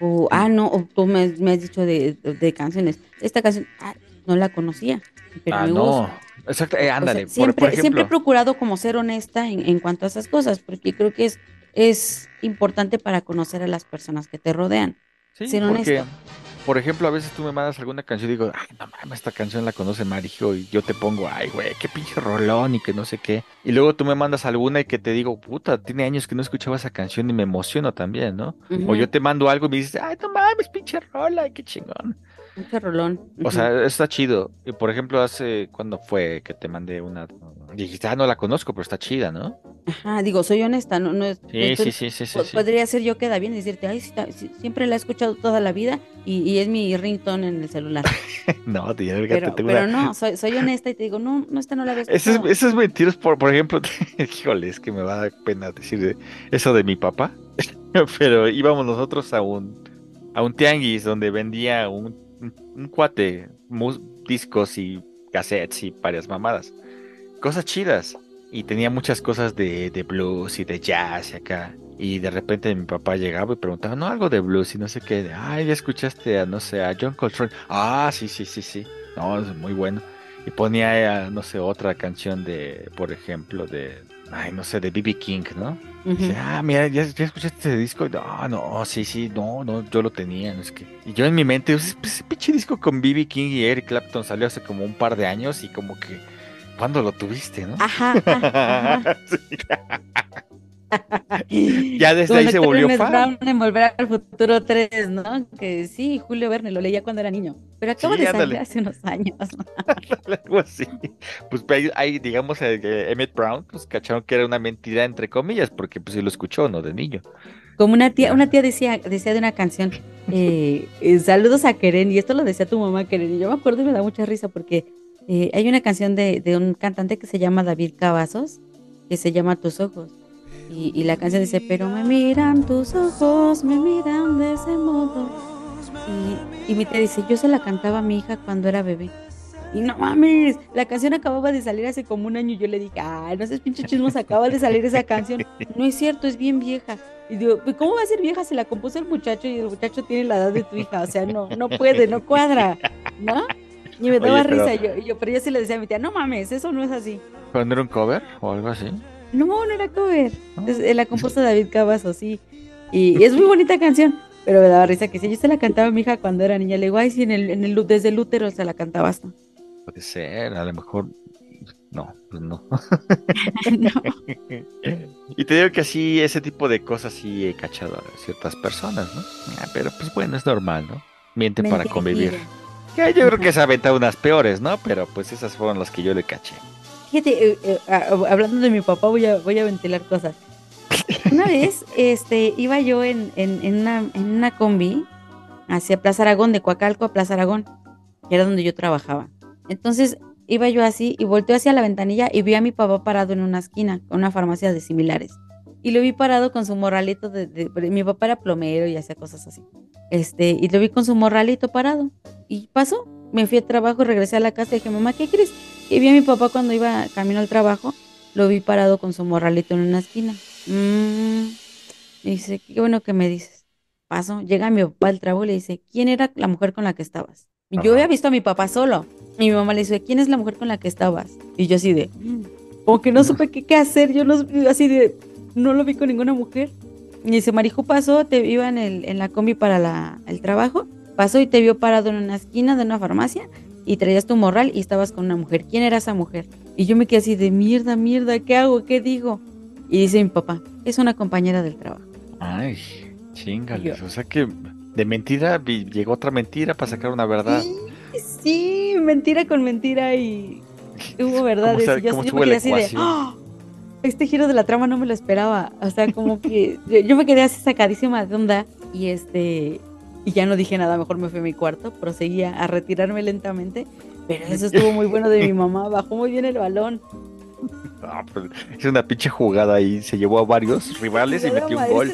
O, ah, no, o tú me, me has dicho de, de- canciones, esta canción, ah, no la conocía, pero ah, me no. gusta. Exacto, eh, O sea, ándale. por- siempre, por, siempre he procurado como ser honesta en, en cuanto a esas cosas, porque creo que es, es importante para conocer a las personas que te rodean. sí, ser porque, honesto. por ejemplo, a veces tú me mandas alguna canción y digo, ay, no mames, esta canción la conoce Marijo, y yo te pongo, ay, güey, qué pinche rolón y que no sé qué. Y luego tú me mandas alguna y que te digo, puta, tiene años que no escuchaba esa canción y me emociono también, ¿no? O Ujú, yo te mando algo y me dices, ay, no mames, pinche rola, qué chingón. Mucho rolón. O sea, está chido. Y por ejemplo, hace, ¿cuándo fue que te mandé una? Dijiste, ah, no la conozco, pero está chida, ¿no? Ajá, digo, soy honesta, no, no es- Sí, sí, sí, sí, sí. po- sí. Podría ser yo queda bien y decirte, ay, siempre la he escuchado toda la vida y, y es mi ringtone en el celular. No, tío, Pero, pero no, soy, soy honesta y te digo, no, no, esta no la había escuchado. esos mentiros, por, por ejemplo, híjole, es que me va a dar pena decir de- eso de mi papá, pero íbamos nosotros a un, a un tianguis donde vendía un, un, cuate discos y cassettes y varias mamadas, cosas chidas, y tenía muchas cosas de, de blues y de jazz y acá, y de repente mi papá llegaba y preguntaba, no, algo de blues y no sé qué, ay, ya escuchaste a, no sé, a John Coltrane, ah, sí, sí, sí, sí, no, es muy bueno. Y ponía, eh, no sé, otra canción de, por ejemplo, de, ay, no sé, de B.B. King, ¿no? Dice, ah, mira, ¿ya, ya escuchaste ese disco? No, no, sí, sí, no, no, yo lo tenía, no es que... Y yo en mi mente, pues, ese pinche disco con B.B. King y Eric Clapton salió hace como un par de años y como que, ¿cuándo lo tuviste, no? Ajá, ajá, ajá. Sí. Ya desde ahí se volvió Ernest fan. Brown en Volver al Futuro 3, ¿no? Que sí, Julio Verne lo leía cuando era niño, pero acaba Sí, de salir ándale. hace unos años. Algo así. Pues ahí, ahí, digamos, eh, Emmett Brown, pues cacharon que era una mentira entre comillas, porque pues sí lo escuchó, ¿no? De niño. Como una tía, una tía decía, decía de una canción, eh, eh, saludos a Keren, y esto lo decía tu mamá Keren, y yo me acuerdo y me da mucha risa porque hay una canción de, de un cantante que se llama David Cavazos, que se llama Tus Ojos. Y, y la canción dice, pero me miran tus ojos, me miran de ese modo. Y, y mi tía dice, yo se la cantaba a mi hija cuando era bebé. Y no mames, la canción acababa de salir hace como un año y yo le dije, ay, no seas pinche chismos, acaba de salir esa canción. No es cierto, es bien vieja. Y digo, "Pues, ¿cómo va a ser vieja si la compuso el muchacho y el muchacho tiene la edad de tu hija? O sea, no, no puede, no cuadra, ¿no? Y me daba Oye, pero- risa, y yo, yo, pero yo sí le decía a mi tía, no mames, eso no es así. ¿Cuándo era un cover o algo así? No, no era cover. ¿No? Es- eh, la compuso David Cavazos, sí. Y, y es muy bonita canción, pero me daba risa que si yo se la cantaba a mi hija cuando era niña, le digo, ay, sí, en el, en el, desde el útero se la cantaba hasta. Puede ser, a lo mejor. No, pues no. No. y te digo que así, ese tipo de cosas sí he cachado a ciertas personas, ¿no? Ah, pero pues bueno, es normal, ¿no? Miente para Mentira. convivir. Que yo creo que se ha aventado unas peores, ¿no? Pero pues esas fueron las que yo le caché. Fíjate, eh, eh, hablando de mi papá, voy a, voy a ventilar cosas. Una vez, este, iba yo en, en, en una, en una combi hacia Plaza Aragón, de Coacalco a Plaza Aragón, que era donde yo trabajaba. Entonces, iba yo así y volteé hacia la ventanilla y vi a mi papá parado en una esquina, con una farmacia de similares. Y lo vi parado con su morralito de, de- mi papá era plomero y hacía cosas así. Este, y lo vi con su morralito parado. Y pasó, me fui al trabajo, regresé a la casa y dije, mamá, ¿qué crees? Y vi a mi papá cuando iba camino al trabajo, lo vi parado con su morralito en una esquina. Mm, y dice, qué bueno que me dices. Paso, llega mi papá al trabajo y le dice, ¿quién era la mujer con la que estabas? Yo Ajá. había visto a mi papá solo. Y mi mamá le dice, ¿quién es la mujer con la que estabas? Y yo así de, "Mm", como que no supe qué, qué hacer, yo no, así de, no lo vi con ninguna mujer. Y dice, Marijo pasó, te iba en, el, en la combi para la- el trabajo, pasó y te vio parado en una esquina de una farmacia y traías tu morral y estabas con una mujer. ¿Quién era esa mujer? Y yo me quedé así de mierda, mierda, ¿qué hago? ¿Qué digo? Y dice mi papá, es una compañera del trabajo. Ay, chingales. Yo- O sea que de mentira llegó otra mentira para sacar una verdad. Sí, mentira con mentira y hubo verdades. y yo, me quedé así de? ¡Ah! este giro de la trama no me lo esperaba. O sea, como que yo, yo me quedé así sacadísima de onda y este y ya no dije nada, mejor me fui a mi cuarto, proseguía a retirarme lentamente, pero eso estuvo muy bueno de mi mamá, bajó muy bien el balón. Ah, pues, es una pinche jugada ahí. Se llevó a varios rivales y metió un gol.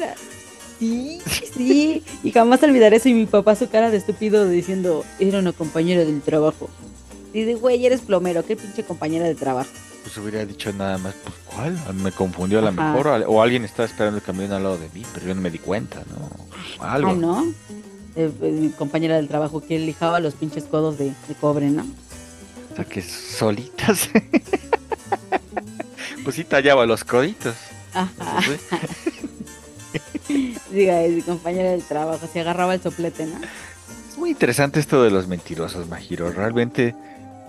Sí, sí, y jamás olvidaré eso y mi papá su cara de estúpido diciendo, era una compañera del trabajo. Y de, güey, eres plomero, qué pinche compañera de trabajo. Pues hubiera dicho nada más, pues ¿cuál? Me confundió a lo mejor. O alguien estaba esperando el camión al lado de mí, pero yo no me di cuenta, ¿no? Algo. Ah, ¿no? Eh, pues, mi compañera del trabajo que lijaba los pinches codos de, de cobre, ¿no? O sea, que solitas. pues sí tallaba los coditos. Ajá. Pues, sí. Diga, mi compañero del trabajo, se agarraba el soplete, ¿no? Es muy interesante esto de los mentirosos, Majiro. Realmente,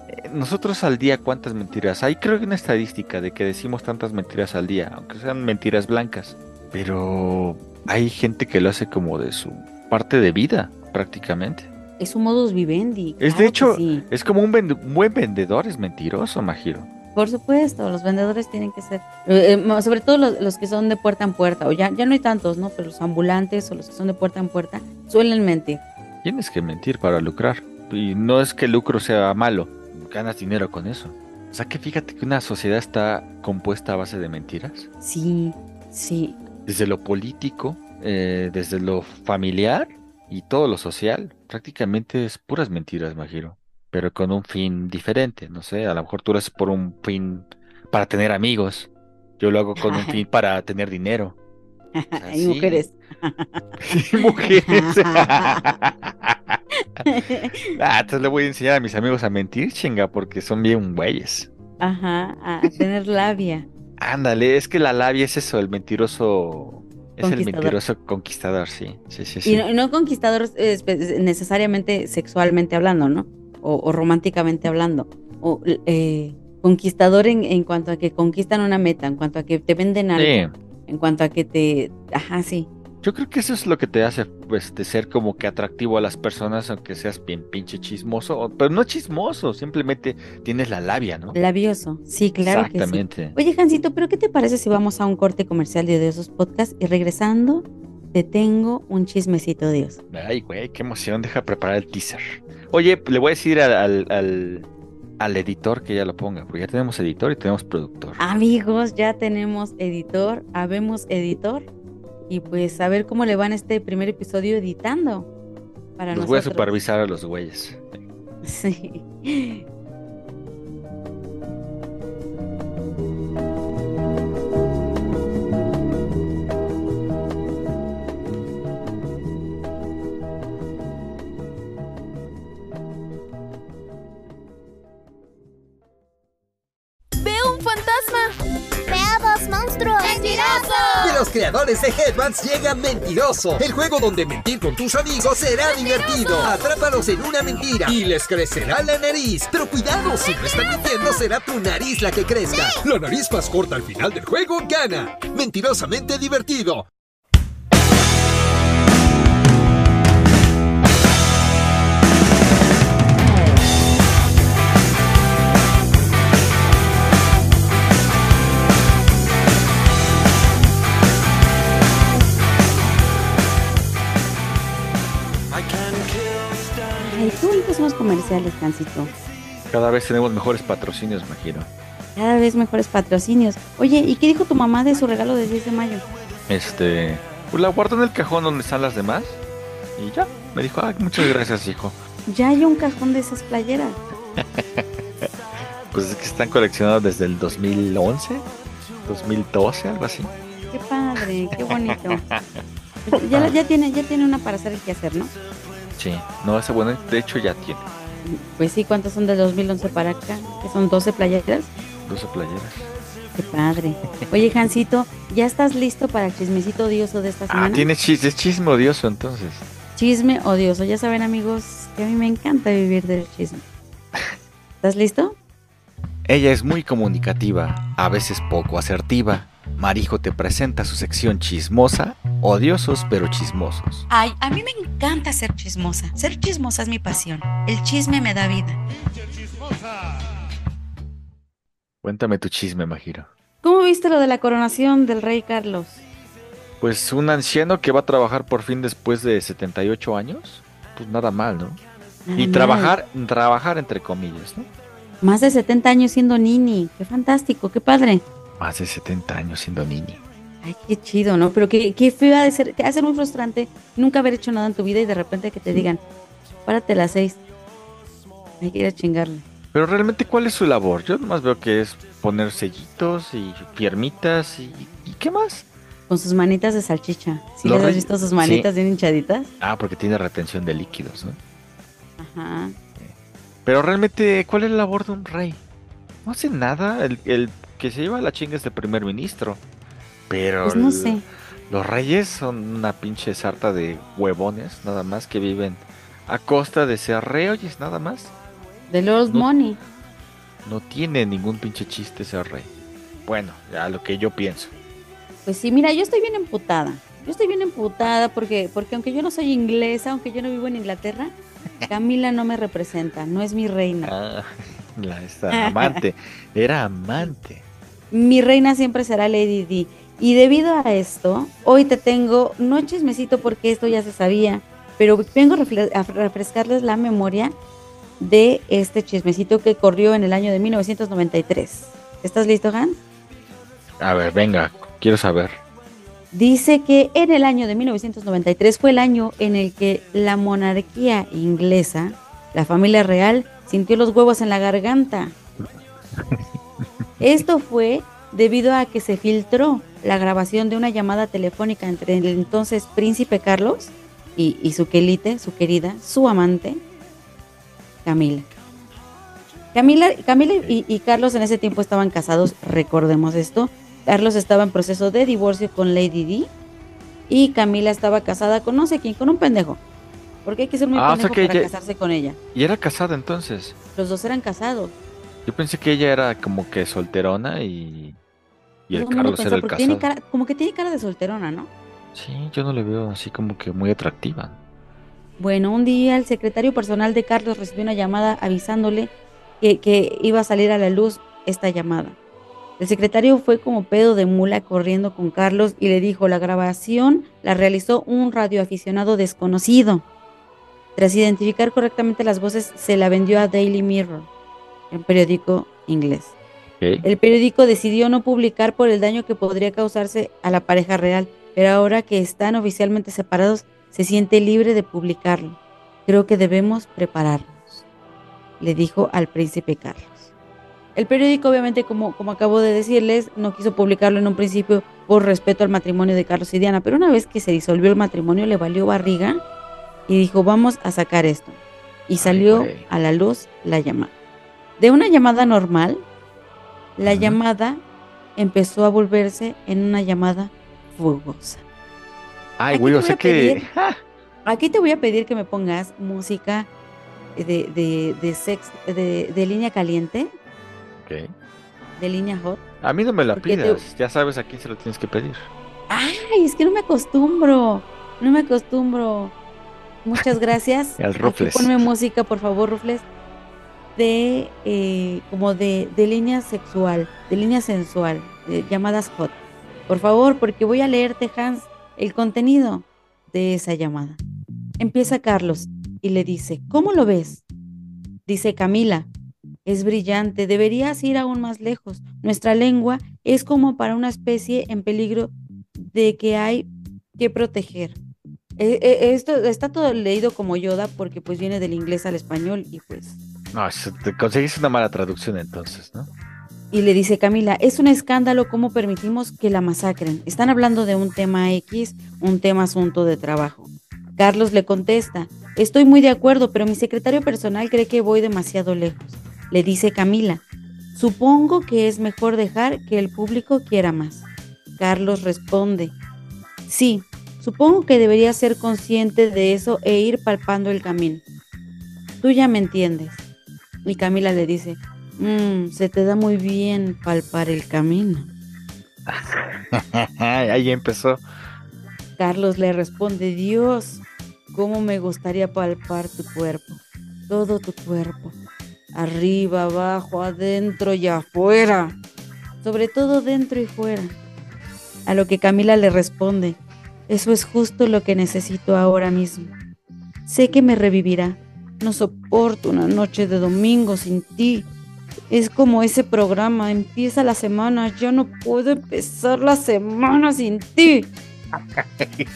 eh, nosotros al día, ¿cuántas mentiras? Hay creo que una estadística de que decimos tantas mentiras al día, aunque sean mentiras blancas. Pero hay gente que lo hace como de su parte de vida, prácticamente. Es un modus vivendi. Es claro de que hecho, sí. es como un buen vendedor, es mentiroso, Majiro. Por supuesto, los vendedores tienen que ser, eh, eh, sobre todo los, los que son de puerta en puerta, o ya, ya no hay tantos, ¿no? Pero los ambulantes o los que son de puerta en puerta suelen mentir. Tienes que mentir para lucrar. Y no es que el lucro sea malo, ganas dinero con eso. O sea que fíjate que una sociedad está compuesta a base de mentiras. Sí, sí. Desde lo político, eh, desde lo familiar y todo lo social. Prácticamente es puras mentiras, Majiro. Pero con un fin diferente. No sé, a lo mejor tú lo haces por un fin para tener amigos. Yo lo hago con un fin para tener dinero. sí. mujeres. Y mujeres. ah, entonces le voy a enseñar a mis amigos a mentir, chinga, porque son bien güeyes. Ajá, a tener labia. Ándale, es que la labia es eso, el mentiroso. Es el mentiroso conquistador, sí. Sí, sí, sí. Y no, no conquistador eh, espe- necesariamente sexualmente hablando, ¿no? O, o románticamente hablando. O eh, conquistador en, en cuanto a que conquistan una meta, en cuanto a que te venden algo, Sí. en cuanto a que te... Ajá, sí. Yo creo que eso es lo que te hace pues, de ser como que atractivo a las personas, aunque seas bien pinche chismoso. Pero no chismoso, simplemente tienes la labia, ¿no? Labioso. Sí, claro que sí. Exactamente. Oye, Jancito, ¿pero qué te parece si vamos a un corte comercial de esos podcasts y regresando te tengo un chismecito Dios? Ay, güey, qué emoción. Deja preparar el teaser. Oye, le voy a decir al, al, al- al editor que ya lo ponga, porque ya tenemos editor y tenemos productor. Amigos, ya tenemos editor, habemos editor. Y pues a ver cómo le van este primer episodio editando. Para Los voy a nosotros. supervisar a los güeyes. Sí. ¡Mentiroso! De los creadores de Headbands llega Mentiroso, el juego donde mentir con tus amigos será divertido. Atrápalos en una mentira y les crecerá la nariz. Pero cuidado, si no están mintiendo, será tu nariz la que crezca. La nariz más corta al final del juego gana. Mentirosamente divertido. Ay, bonitos son los comerciales, Cancito. Cada vez tenemos mejores patrocinios, imagino. Cada vez mejores patrocinios. Oye, ¿y qué dijo tu mamá de su regalo de 10 de mayo? Este, pues la guardo en el cajón donde están las demás. Y ya, me dijo, ay, muchas gracias, hijo. Ya hay un cajón de esas playeras. Pues es que están coleccionados desde el 2011, 2012, algo así. Qué padre, qué bonito. Ya, ya tiene, ya tiene una para hacer el quehacer, ¿no? Sí, no, ese bueno, de hecho ya tiene Pues sí, ¿cuántas son del 2011 para acá? Que son 12 playeras. 12 playeras. Qué padre. Oye, Jancito, ¿ya estás listo para el chismecito odioso de esta semana? Ah, tiene chisme, es chisme odioso entonces. Chisme odioso. Ya saben, amigos, que a mí me encanta vivir del chisme. ¿Estás listo? Ella es muy comunicativa, a veces poco asertiva. Marijo te presenta su sección chismosa, odiosos pero chismosos. Ay, a mí me encanta ser chismosa. Ser chismosa es mi pasión. El chisme me da vida. Cuéntame tu chisme, Majiro. ¿Cómo viste lo de la coronación del rey Carlos? Pues un anciano que va a trabajar por fin después de 78 años, pues nada mal, ¿no? Nada y mal. trabajar, trabajar entre comillas, ¿no? Más de 70 años siendo nini. Qué fantástico, qué padre. Más de 70 años siendo niño. Ay, qué chido, ¿no? Pero qué, qué feo ha de ser, ha de ser muy frustrante nunca haber hecho nada en tu vida y de repente que te digan, párate a las seis. Hay que ir a chingarle. Pero realmente, ¿cuál es su labor? Yo nomás veo que es poner sellitos y piernitas y, ¿y qué más? Con sus manitas de salchicha. ¿Sí les has visto sus manitas sí. bien hinchaditas? Ah, porque tiene retención de líquidos, ¿no? Ajá. Pero realmente, ¿cuál es la labor de un rey? No hace nada. El, el que se lleva la chinga es el primer ministro. Pero Pues no el- sé. los reyes son una pinche sarta de huevones, nada más que viven a costa de ser reyes, nada más. De Lord No. Money. No tiene ningún pinche chiste ser rey. Bueno, ya lo que yo pienso. Pues sí, mira, yo estoy bien emputada. Yo estoy bien emputada porque, porque aunque yo no soy inglesa, aunque yo no vivo en Inglaterra, Camila no me representa, no es mi reina. Ah, la esta amante. Era amante. Mi reina siempre será Lady Di. Y debido a esto, hoy te tengo, no chismecito porque esto ya se sabía, pero vengo a refrescarles la memoria de este chismecito que corrió en el año de 1993. ¿Estás listo, Han? A ver, venga, quiero saber. Dice que en el año de 1993 fue el año en el que la monarquía inglesa, la familia real, sintió los huevos en la garganta. Esto fue debido a que se filtró la grabación de una llamada telefónica entre el entonces príncipe Carlos y, y su quelite, su querida, su amante, Camila. Camila, Camila y, y Carlos en ese tiempo estaban casados, recordemos esto. Carlos estaba en proceso de divorcio con Lady Di y Camila estaba casada con no sé quién, con un pendejo. Porque hay que ser muy Ah, o sea pendejo para casarse con ella. Y era casada entonces. Los dos eran casados. Yo pensé que ella era como que solterona y. Y el mundo Carlos era el casado. cara, como que tiene cara de solterona, ¿no? Sí, yo no le veo así como que muy atractiva. Bueno, un día el secretario personal de Carlos recibió una llamada avisándole que, que iba a salir a la luz esta llamada. El secretario fue como pedo de mula corriendo con Carlos y le dijo, la grabación la realizó un radioaficionado desconocido. Tras identificar correctamente las voces, se la vendió a Daily Mirror, un periódico inglés. El periódico decidió no publicar por el daño que podría causarse a la pareja real, pero ahora que están oficialmente separados, se siente libre de publicarlo. Creo que debemos prepararnos, le dijo al príncipe Carlos. El periódico, obviamente, como, como acabo de decirles, no quiso publicarlo en un principio por respeto al matrimonio de Carlos y Diana, pero una vez que se disolvió el matrimonio le valió barriga y dijo, vamos a sacar esto. Y salió a la luz la llamada. De una llamada normal, la llamada empezó a volverse en una llamada fugosa. Ay, Aquí güey, o sea que. Aquí te voy a pedir que me pongas música de, de, de sex, de, de línea caliente, Ok. de línea hot. A mí no me la te- pidas, ya sabes a quién se lo tienes que pedir. Ay, es que no me acostumbro, no me acostumbro. Muchas gracias. Al Rufles. ponme música, por favor, Rufles, de eh, como de, de línea sexual, de línea sensual, llamadas hot. Por favor, porque voy a leerte, Hans, el contenido de esa llamada. Empieza Carlos y le dice, ¿cómo lo ves? Dice Camila, es brillante, deberías ir aún más lejos. Nuestra lengua es como para una especie en peligro de que hay que proteger. Eh, eh, esto está todo leído como Yoda porque pues viene del inglés al español y pues No, conseguiste una mala traducción entonces, ¿no? y le dice Camila, es un escándalo cómo permitimos que la masacren. Están hablando de un tema X, un tema asunto de trabajo. Carlos le contesta, estoy muy de acuerdo, pero mi secretario personal cree que voy demasiado lejos. Le dice Camila, supongo que es mejor dejar que el público quiera más. Carlos responde, sí, supongo que debería ser consciente de eso e ir palpando el camino. Tú ya me entiendes. Y Camila le dice, "Mm, se te da muy bien palpar el camino. Ahí empezó. Carlos le responde, Dios, cómo me gustaría palpar tu cuerpo, todo tu cuerpo, arriba, abajo, adentro y afuera, sobre todo dentro y fuera. A lo que Camila le responde, eso es justo lo que necesito ahora mismo. Sé que me revivirá, no soporto una noche de domingo sin ti. Es como ese programa, empieza la semana, ya no puedo empezar la semana sin ti.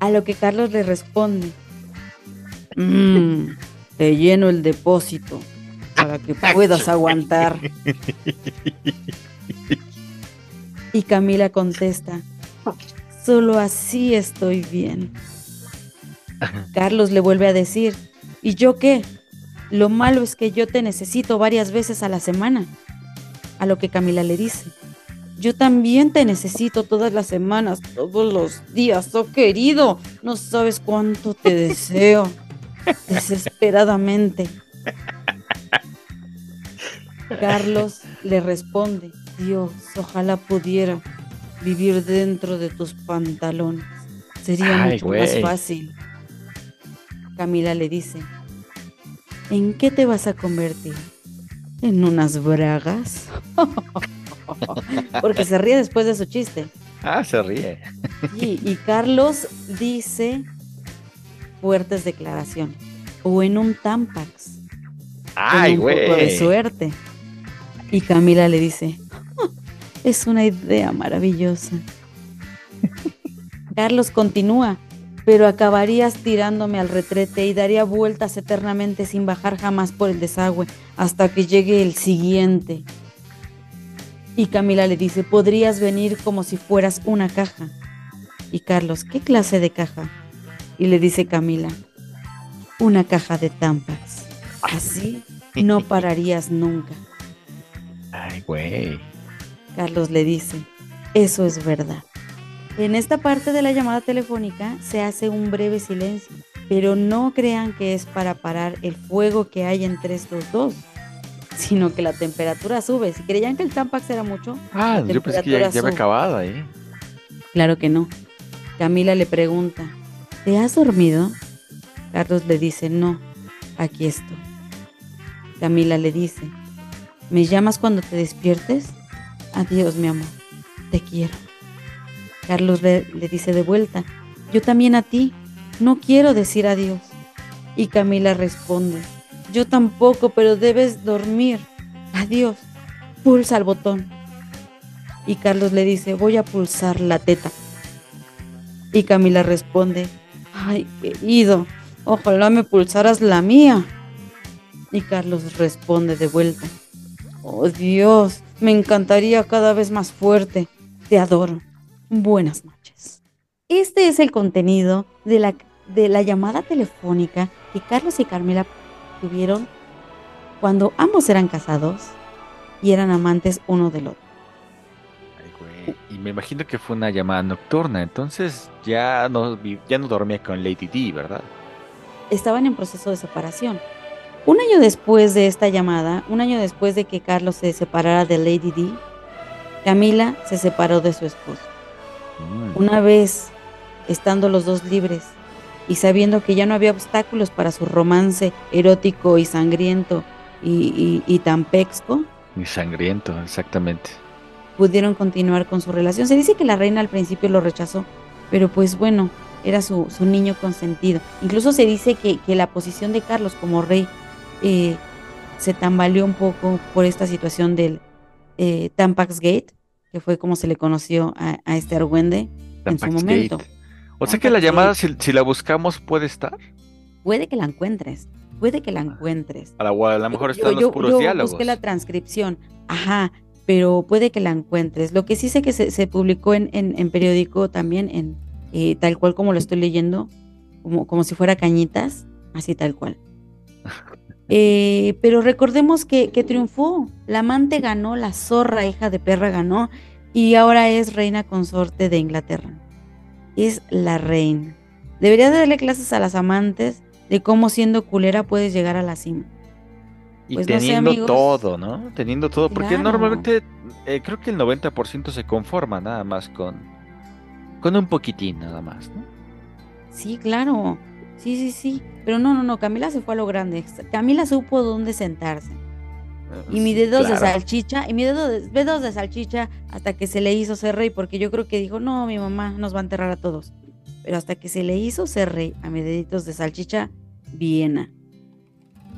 A lo que Carlos le responde, "Mm, te lleno el depósito para que puedas aguantar. Y Camila contesta, solo así estoy bien. Carlos le vuelve a decir, ¿Y yo qué? Lo malo es que yo te necesito varias veces a la semana. A lo que Camila le dice, yo también te necesito todas las semanas, todos los días, oh querido. No sabes cuánto te deseo. Desesperadamente. Carlos le responde, Dios, ojalá pudiera vivir dentro de tus pantalones. Sería Ay, mucho más fácil. Camila le dice, ¿en qué te vas a convertir? ¿En unas bragas? Porque se ríe después de su chiste. Ah, se ríe. Y, y Carlos dice fuertes declaraciones. O en un Tampax. Ay, poco de güey. suerte. Y Camila le dice, "Oh, es una idea maravillosa. Carlos continúa, pero acabarías tirándome al retrete y daría vueltas eternamente sin bajar jamás por el desagüe hasta que llegue el siguiente. Y Camila le dice, podrías venir como si fueras una caja. Y Carlos, ¿qué clase de caja? Y le dice Camila, una caja de Tampax. Así no pararías nunca. Ay, güey. Carlos le dice, eso es verdad. En esta parte de la llamada telefónica se hace un breve silencio, pero no crean que es para parar el fuego que hay entre estos dos, sino que la temperatura sube. Si creían que el Tampax era mucho, Ah, yo pensé que ya, sube. acabado ahí. Claro que no. Camila le pregunta, ¿te has dormido? Carlos le dice, no, aquí estoy. Camila le dice, ¿me llamas cuando te despiertes? Adiós, mi amor, te quiero. Carlos le, dice de vuelta, yo también a ti, no quiero decir adiós. Y Camila responde, yo tampoco, pero debes dormir. Adiós, pulsa el botón. Y Carlos le dice, voy a pulsar la teta. Y Camila responde, ay, querido, ojalá me pulsaras la mía. Y Carlos responde de vuelta, oh Dios, me encantaría cada vez más fuerte. Te adoro. Buenas noches. Este es el contenido de la, de la llamada telefónica que Carlos y Carmela tuvieron cuando ambos eran casados y eran amantes uno del otro. Ay, güey. Y me imagino que fue una llamada nocturna, entonces ya no, ya no dormía con Lady D, ¿verdad? estaban en proceso de separación. Un año después de esta llamada, un año después de que Carlos se separara de Lady D, Camila se separó de su esposo. Una vez estando los dos libres y sabiendo que ya no había obstáculos para su romance erótico y sangriento y, y, y tan pexco, Y sangriento, exactamente. pudieron continuar con su relación. Se dice que la reina al principio lo rechazó, pero pues bueno, era su, su niño consentido. Incluso se dice que, que la posición de Carlos como rey eh, se tambaleó un poco por esta situación del eh, Tampax Gate, que fue como se le conoció a, a este argüende en su momento. Gate. O sea que la llamada, si, si la buscamos, puede estar. Puede que la encuentres, puede que la encuentres. A la, a lo mejor Yo- están los yo- puros yo diálogos. busqué la transcripción, ajá, pero puede que la encuentres. Lo que sí sé que se, se publicó en, en- en periódico también, en eh, tal cual como lo estoy leyendo, como, como si fuera cañitas, así tal cual. Eh, pero recordemos que, que triunfó, la amante ganó, la zorra hija de perra ganó, y ahora es reina consorte de Inglaterra. Es la reina. Debería darle clases a las amantes de cómo siendo culera puedes llegar a la cima. Y Pues no sé, teniendo todo, ¿no? Teniendo todo. Porque Claro. normalmente eh, creo que el 90% se conforma nada más con, con un poquitín, nada más, ¿no? Sí, claro. Sí, sí, sí. Pero no, no, no. Camila se fue a lo grande. Camila supo dónde sentarse. Y mi dedos de salchicha, y mi dedo de, dedos de salchicha hasta que se le hizo ser rey, porque yo creo que dijo, no, mi mamá nos va a enterrar a todos. Pero hasta que se le hizo ser rey a mis deditos de salchicha, Viena.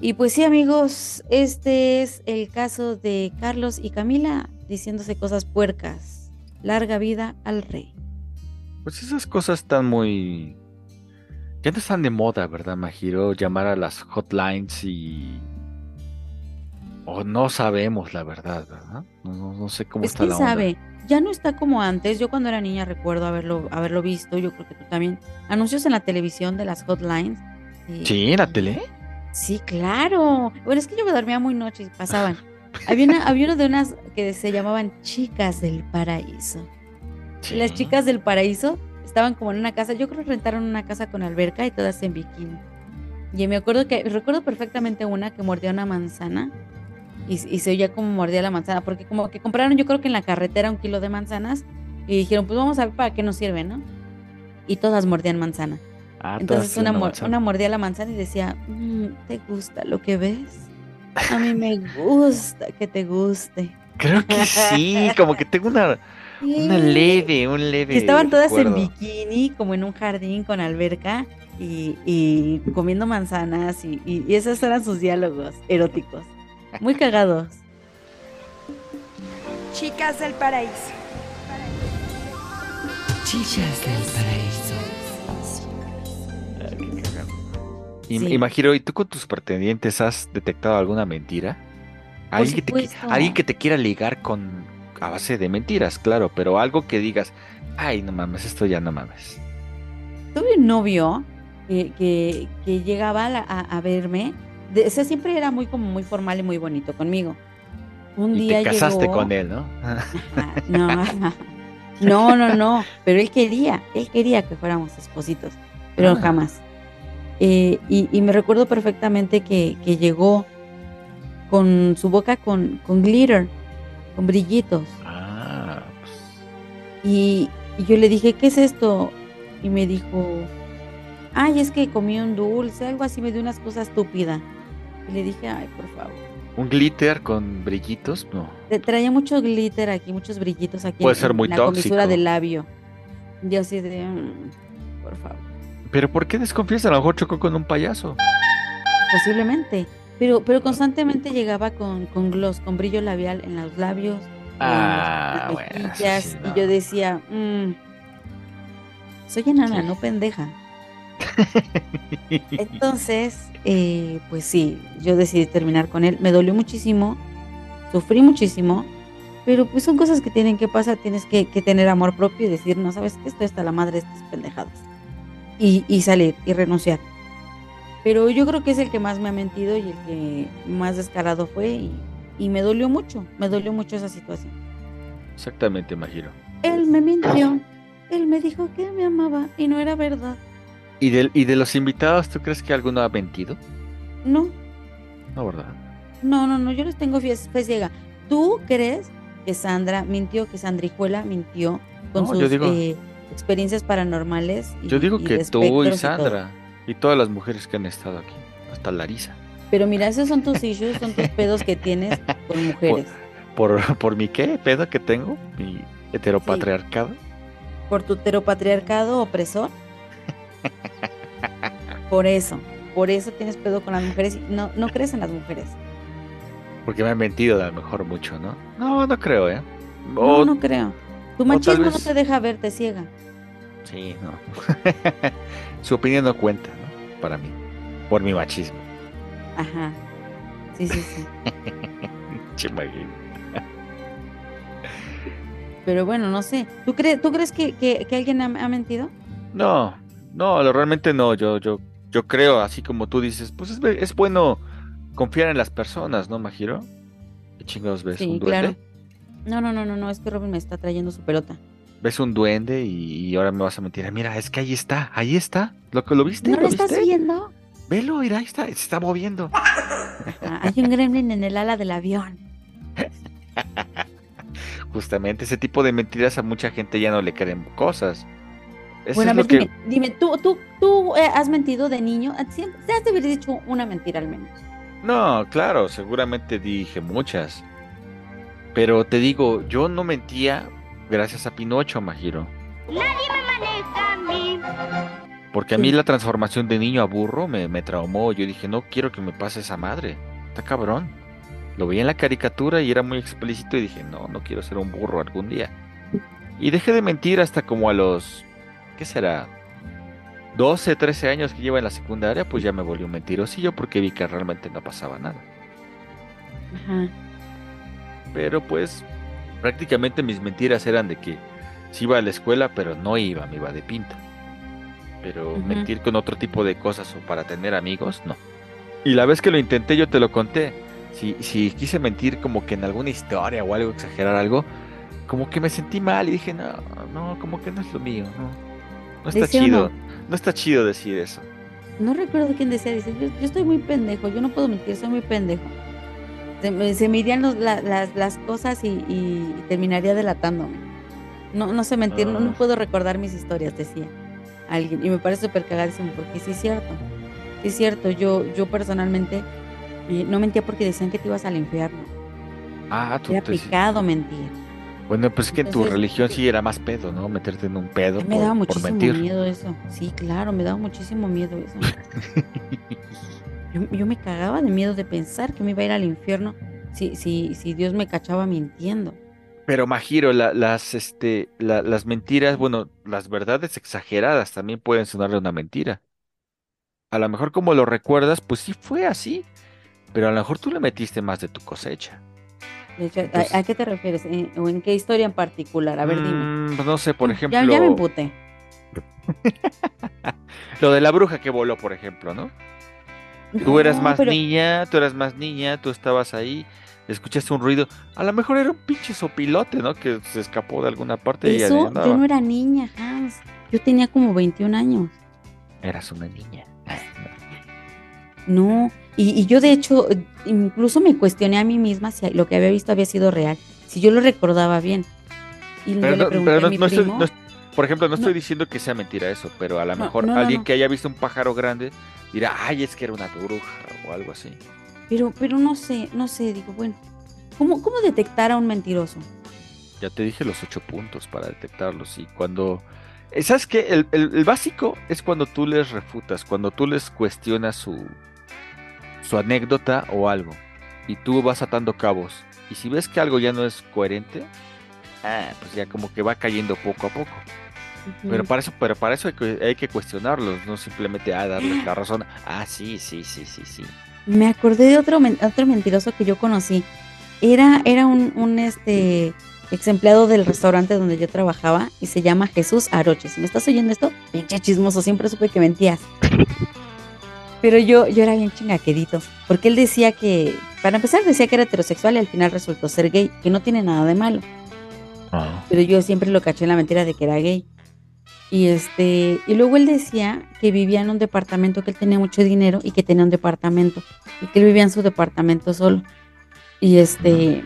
Y pues sí, amigos, este es el caso de Carlos y Camila diciéndose cosas puercas. Larga vida al rey. Pues esas cosas están muy. Ya no están de moda, ¿verdad, Majiro? Llamar a las hotlines y. O no sabemos la verdad, ¿verdad? No, no- no sé cómo Pues está quién la onda. sabe, ya no está como antes. Yo cuando era niña recuerdo haberlo, haberlo visto, yo creo que tú también. Anuncios en la televisión de las hotlines. eh, Sí, en la tele. Sí, claro. Bueno, es que yo me dormía muy noche y pasaban. Había una, había una de unas que se llamaban Chicas del Paraíso. Y las chicas del paraíso estaban como en una casa, yo creo que rentaron una casa con alberca y todas en bikini. Y me acuerdo que, recuerdo perfectamente una que mordía una manzana y, y se oía como mordía la manzana, porque como que compraron yo creo que en la carretera un kilo de manzanas y dijeron, pues vamos a ver para qué nos sirve, ¿no? Y todas mordían manzana. Ah, Entonces una, manzana. una mordía la manzana y decía, "Mm, ¿te gusta lo que ves? A mí me gusta que te guste. Creo que sí, como que tengo una, una leve, un leve. Estaban todas en bikini, como en un jardín con alberca y, y comiendo manzanas y, y- y esos eran sus diálogos eróticos. Muy cagados. Chicas del paraíso. Chicas del paraíso. Ah, qué Sí. Imagino, ¿y tú con tus pretendientes has detectado alguna mentira? Alguien que, te, alguien que te quiera ligar con a base de mentiras, claro, pero algo que digas, ay, no mames, esto ya no mames. Tuve un novio que, que, que llegaba a, verme. de- o sea, siempre era muy como muy formal y muy bonito conmigo. Un Y día te casaste llegó- con él, ¿no? No, no, no, no. Pero él quería, él quería que fuéramos espositos, pero Ah. jamás. Eh, y, y me recuerdo perfectamente que, que llegó con su boca con, con glitter, con brillitos. Ah, Y, y yo le dije, ¿qué es esto? Y me dijo, ay, es que comí un dulce, algo así, me dio unas cosas estúpidas. Y le dije, ay, por favor. un glitter con brillitos, no. Traía mucho glitter aquí, muchos brillitos aquí Puede en- ser en muy la tóxico. comisura del labio. Yo así de, "Mm, por favor. Pero ¿por qué desconfías? A lo mejor chocó con un payaso. Posiblemente. Pero, pero constantemente llegaba con, con gloss, con brillo labial en los labios, Ah, en las bueno, eso mejillas, sí, y yo decía, "Mm, soy enana, no pendeja. Entonces, eh, pues sí, yo decidí terminar con él. Me dolió muchísimo, sufrí muchísimo, pero pues son cosas que tienen que pasar. Tienes que, que tener amor propio y decir, no sabes que estoy hasta la madre de estas pendejadas. Y, y salir y renunciar. Pero yo creo que es el que más me ha mentido y el que más descarado fue y, y me dolió mucho, me dolió mucho esa situación. Exactamente, imagino. Él me mintió, él me dijo que me amaba y no era verdad. ¿Y de, ¿Y de los invitados, tú crees que alguno ha mentido? No, No, ¿verdad? No, no, no, yo les tengo fe, fe ciega. ¿Tú crees que Sandra mintió, que Sandrijuela mintió con No, sus digo- eh, experiencias paranormales? y- Yo digo que tú y? Sandra y todas las mujeres que han estado aquí, hasta Larisa. Pero mira, esos son tus issues, son tus pedos que tienes con mujeres. ¿Por, por mi qué? ¿Pedo que tengo? ¿Mi heteropatriarcado? Por tu heteropatriarcado opresor. Por eso, por eso tienes pedo con las mujeres y no, no crees en las mujeres. Porque me han mentido a lo mejor mucho, ¿no? No, no creo, ¿eh? No, O- no creo. Tu machismo no te deja verte ciega. Sí, no. Su opinión no cuenta. Para mí. Por mi machismo. Ajá. Sí, sí, sí. Pero bueno, no sé. ¿Tú, crees ¿tú crees que, que- que alguien ha, ha mentido? No, no, lo- realmente no. Yo, yo, yo creo, así como tú dices, pues es, es bueno confiar en las personas, ¿no, Majiro? ¿Qué chingados ves? Sí, ¿Un claro. No, no, no, no, no, es que Robin me está trayendo su pelota. ¿Ves un duende y, y ahora me vas a mentir? Mira, es que ahí está, ahí está. ¿Lo, que- ¿lo viste? ¿No ¿Lo lo estás viendo? Velo, mira, ahí está, se está moviendo. Ah, hay un gremlin en el ala del avión. Justamente ese tipo de mentiras a mucha gente ya no le creen cosas. Eso bueno, a ver, que... dime, dime, ¿tú, tú, tú eh, has mentido de niño? Ah, Siempre, te has de haber dicho una mentira al menos. No, claro, seguramente dije muchas. Pero te digo, yo no mentía gracias a Pinocho, Majiro. Nadie me maneja a mí. Porque a mí la transformación de niño a burro me, me traumó. Yo dije, no quiero que me pase esa madre. Está cabrón. Lo vi en la caricatura y era muy explícito y dije, no, no quiero ser un burro algún día. Y dejé de mentir hasta como a los, ¿qué será? 12, 13 años que lleva en la secundaria, pues ya me volví un mentirosillo porque vi que realmente no pasaba nada. Ajá. Pero pues prácticamente mis mentiras eran de que sí iba a la escuela, pero no iba, me iba de pinta. Pero mentir con otro tipo de cosas o para tener amigos, no. Y la vez que lo intenté, yo te lo conté. Si, si quise mentir como que en alguna historia o algo, exagerar algo, como que me sentí mal y dije, no, no, como que no es lo mío, no. No está chido. No está chido decir eso. No recuerdo quién decía, dice, yo, yo estoy muy pendejo, yo no puedo mentir, soy muy pendejo. Se me, irían los- la- las, las cosas y, y terminaría delatándome. No, no sé mentir, no, no Ah. puedo recordar mis historias, decía alguien. Y me parece súper cagadísimo porque sí es cierto. Sí es cierto, yo, yo personalmente eh, no mentía porque decían que te ibas al infierno. Ah, tú Era te- pecado mentir. Bueno, pues es que en tu religión sí era más pedo, ¿no? Meterte en un pedo Me por, daba por muchísimo mentir. miedo eso. Sí, claro, me daba muchísimo miedo eso. yo, yo me cagaba de miedo de pensar que me iba a ir al infierno si, si, si Dios me cachaba mintiendo. Pero Majiro, la- las, este, la- las mentiras, bueno, las verdades exageradas también pueden sonarle una mentira. A lo mejor como lo recuerdas, pues sí fue así, pero a lo mejor tú le metiste más de tu cosecha. De hecho, ¿a- Entonces- ¿a, qué te refieres? ¿En, o en qué historia en particular? A ver, dime. Mm, pues no sé, por ejemplo, Ya, ya me emputé. lo de la bruja que voló, por ejemplo, ¿no? Tú eras No, más pero- niña, tú eras más niña, tú estabas ahí, escuchaste un ruido. A lo mejor era un pinche sopilote, ¿no? Que se escapó de alguna parte y andaba. yo no era niña, Hans. Yo tenía como 21 años. Eras una niña. No, y, y yo de hecho incluso me cuestioné a mí misma si lo que había visto había sido real, si yo lo recordaba bien. Y Pero le no, pregunté pero no- a mi no estoy- primo. no es- por ejemplo, no estoy diciendo que sea mentira eso, pero a lo mejor alguien que haya visto un pájaro grande dirá, ay, es que era una bruja o algo así. Pero, pero no sé, no sé, digo, bueno, ¿cómo, cómo detectar a un mentiroso? Ya te dije los ocho puntos para detectarlos y cuando... eh, ¿Sabes qué? El, el- el básico es cuando tú les refutas, cuando tú les cuestionas su, su anécdota o algo y tú vas atando cabos. Y si ves que algo ya no es coherente, ah, pues ya como que va cayendo poco a poco. Pero para eso, pero para eso hay que, hay que cuestionarlos, no simplemente ah, darles la razón. Ah, sí, sí, sí, sí, sí. Me acordé de otro, men- otro mentiroso que yo conocí. Era, era un, un este ex empleado del restaurante donde yo trabajaba y se llama Jesús Aroche. Si me estás oyendo esto, pinche chismoso, siempre supe que mentías. Pero yo, yo era bien chingaquedito, porque él decía que, para empezar, decía que era heterosexual y al final resultó ser gay, que no tiene nada de malo. Pero yo siempre lo caché en la mentira de que era gay. Y este, y luego él decía que vivía en un departamento, que él tenía mucho dinero y que tenía un departamento, y que él vivía en su departamento solo. Y este,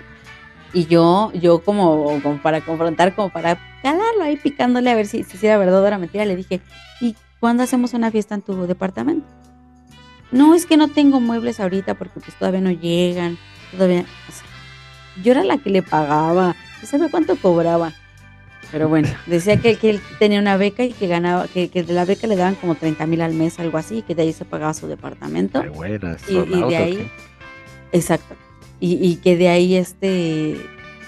y yo, yo como, para confrontar, como para calarlo ahí picándole a ver si, si era verdad o era mentira, le dije, ¿y cuándo hacemos una fiesta en tu departamento? No, es que no tengo muebles ahorita porque pues todavía no llegan, todavía, yo era la que le pagaba, sabía cuánto cobraba. Pero bueno, decía que, que él tenía una beca y que ganaba, que, que de la beca le daban como 30 mil al mes, algo así, y que de ahí se pagaba su departamento. buenas, y, y de ahí, exacto, y, y que de ahí este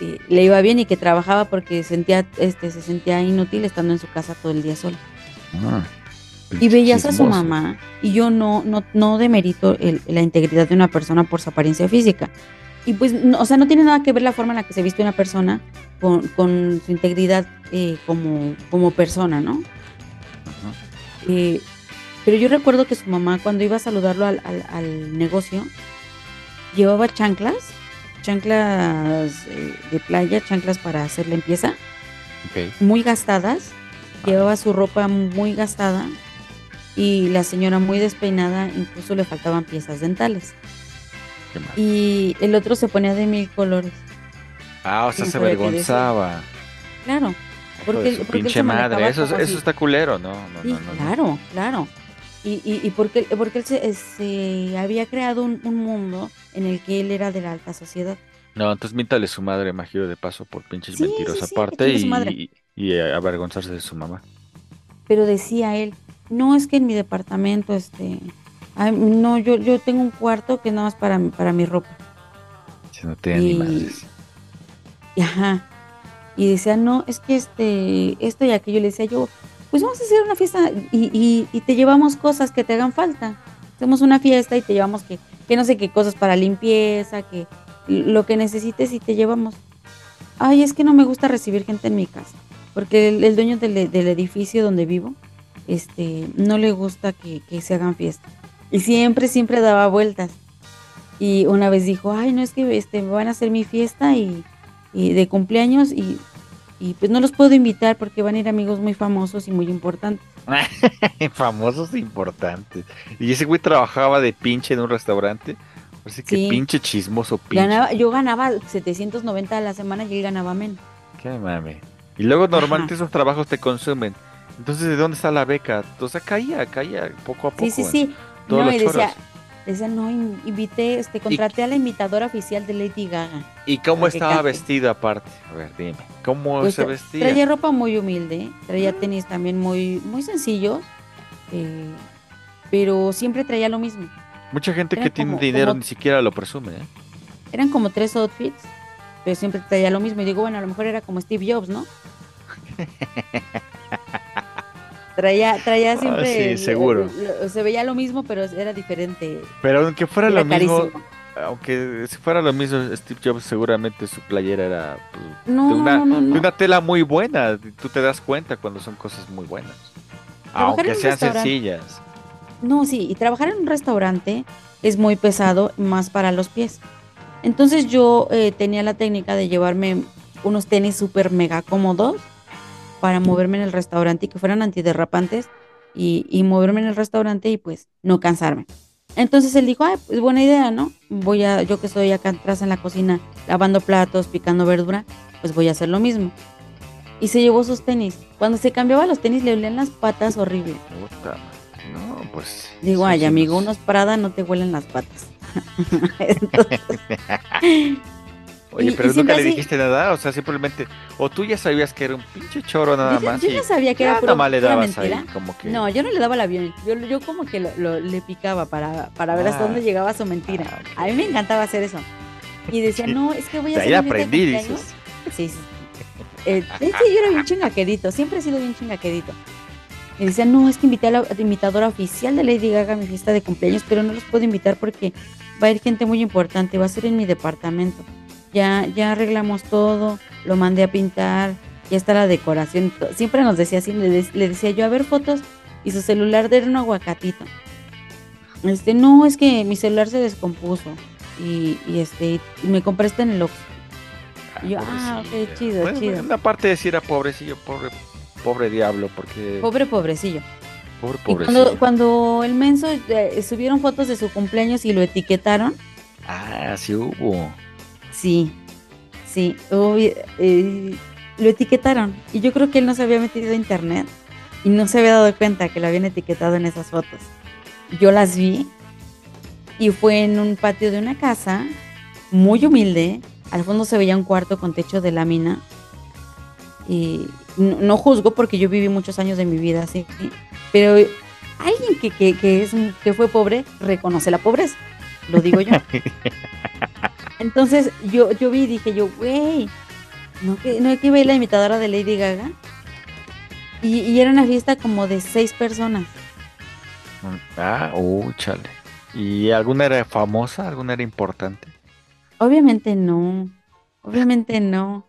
eh, le iba bien y que trabajaba porque sentía, este, se sentía inútil estando en su casa todo el día solo. Y veías a su mamá, y yo no, no, no demerito el- la integridad de una persona por su apariencia física. Y pues, no, o sea, no tiene nada que ver la forma en la que se viste una persona con, con su integridad eh, como, como persona, ¿no? Eh, pero yo recuerdo que su mamá, cuando iba a saludarlo al, al- al negocio, llevaba chanclas, chanclas eh, de playa, chanclas para hacer limpieza, muy gastadas, llevaba su ropa muy gastada y la señora muy despeinada, incluso le faltaban piezas dentales. Y el otro se ponía de mil colores. Ah, o sea, se avergonzaba. Claro. Porque, de su porque pinche madre. Eso, eso está culero, ¿no? No, Sí, no, no, no. claro, claro. Y, y, y porque, porque él se, se había creado un, un mundo en el que él era de la alta sociedad. No, entonces míntale su madre, Majiro, de paso, por pinches Sí, mentirosa sí, aparte y, y, eh, avergonzarse de su mamá. Pero decía él, no es que en mi departamento, este, ay, no, yo, yo tengo un cuarto que nada más para, mi- para mi ropa. Si no Y- ajá. Y decía, no, es que este, esto y aquello. Le decía yo, pues vamos a hacer una fiesta y, y, y te llevamos cosas que te hagan falta. Hacemos una fiesta y te llevamos que, que no sé qué cosas para limpieza, que lo que necesites y te llevamos. Ay, es que no me gusta recibir gente en mi casa. Porque el, el dueño del, del edificio donde vivo, este, no le gusta que, que se hagan fiestas. Y siempre, siempre daba vueltas. Y una vez dijo, ay, no es que este, me van a hacer mi fiesta y, y de cumpleaños y, y pues no los puedo invitar porque van a ir amigos muy famosos y muy importantes. Famosos e importantes. Y ese güey trabajaba de pinche en un restaurante. Así que Sí. pinche chismoso, pinche. Ganaba, yo ganaba 790 a la semana y él ganaba menos. Qué mame. Y luego normalmente esos trabajos te consumen. Entonces, ¿de dónde está la beca? O sea, caía, caía poco a poco. Sí, sí, en sí. Todos No, los y decía, choros. decía, no, in- invité, este, contraté a la imitadora oficial de Lady Gaga. ¿Y cómo estaba cante. vestido aparte? A ver, dime. ¿Cómo Pues, se vestía? Traía ropa muy humilde, traía tenis también muy, muy sencillos, eh, pero siempre traía lo mismo. Mucha gente que tiene dinero como- ni siquiera lo presume, ¿eh? Eran como tres outfits, pero siempre traía lo mismo. Y digo, bueno, a lo mejor era como Steve Jobs, ¿no? Traía, traía Ah, siempre. sí, seguro. lo- se veía lo mismo, pero era diferente. Pero aunque fuera Era lo mismo, aunque si fuera lo mismo, Steve Jobs seguramente su playera era pues, No, de, una, no, no, no. de una tela muy buena. Tú te das cuenta cuando son cosas muy buenas. Trabajar Aunque sean sencillas. No, sí, y trabajar en un restaurante es muy pesado, más para los pies. Entonces yo eh, tenía la técnica de llevarme unos tenis súper mega cómodos para moverme en el restaurante y que fueran antiderrapantes y, y moverme en el restaurante y pues no cansarme. Entonces él dijo, ay, pues buena idea, ¿no? Voy a, yo que estoy acá atrás en la cocina lavando platos, picando verdura, pues voy a hacer lo mismo. Y se llevó sus tenis. Cuando se cambiaba los tenis le olían las patas horrible. Puta, no, pues. Digo, ay, amigo, nos- unos Prada no te huelen las patas. Entonces, Oye, y- pero y nunca le así- dijiste nada, o sea, simplemente, o tú ya sabías que era un pinche choro nada yo, más. yo ya sabía que era puro- le dabas mentira. ahí, como que. No, yo no le daba el avión. Yo, yo como que lo, lo- le picaba para, para ver hasta Ah. dónde llegaba su mentira. A mí me encantaba hacer eso. Y decía, no, es que voy a hacer ahí aprendí, cumpleaños". dices. Sí, sí. Eh, sí, yo era bien chingaquedito. Siempre he sido bien chingaquedito. Y decía, no, es que invité a la imitadora oficial de Lady Gaga a mi fiesta de cumpleaños, pero no los puedo invitar porque va a ir gente muy importante, va a ser en mi departamento. Ya, ya arreglamos todo, lo mandé a pintar, ya está la decoración. Siempre nos decía así, le, de- le decía yo a ver fotos y su celular era un aguacatito. Este, no, es que mi celular se descompuso y, y este, y me compré este en el Oxxo. Y yo, ah, ok, chido, Bueno, chido. una parte de si era pobrecillo, pobre, pobre diablo, porque. Pobre pobrecillo. Pobre Y cuando, cuando el menso eh, subieron fotos de su cumpleaños y lo etiquetaron, Ah, sí hubo. Sí, sí, eh, lo etiquetaron. Y yo creo que él no se había metido a internet y no se había dado cuenta que lo habían etiquetado en esas fotos. Yo las vi y fue en un patio de una casa muy humilde. Al fondo se veía un cuarto con techo de lámina. Y no, juzgo porque yo viví muchos años de mi vida así. Pero alguien que, que, que es, que fue pobre reconoce la pobreza. Lo digo yo. Entonces yo, yo vi y dije yo, güey, ¿no que, no que iba la imitadora de Lady Gaga? Y, y era una fiesta como de seis personas. Ah, uh, chale. ¿Y alguna era famosa? ¿Alguna era importante? Obviamente no, obviamente no.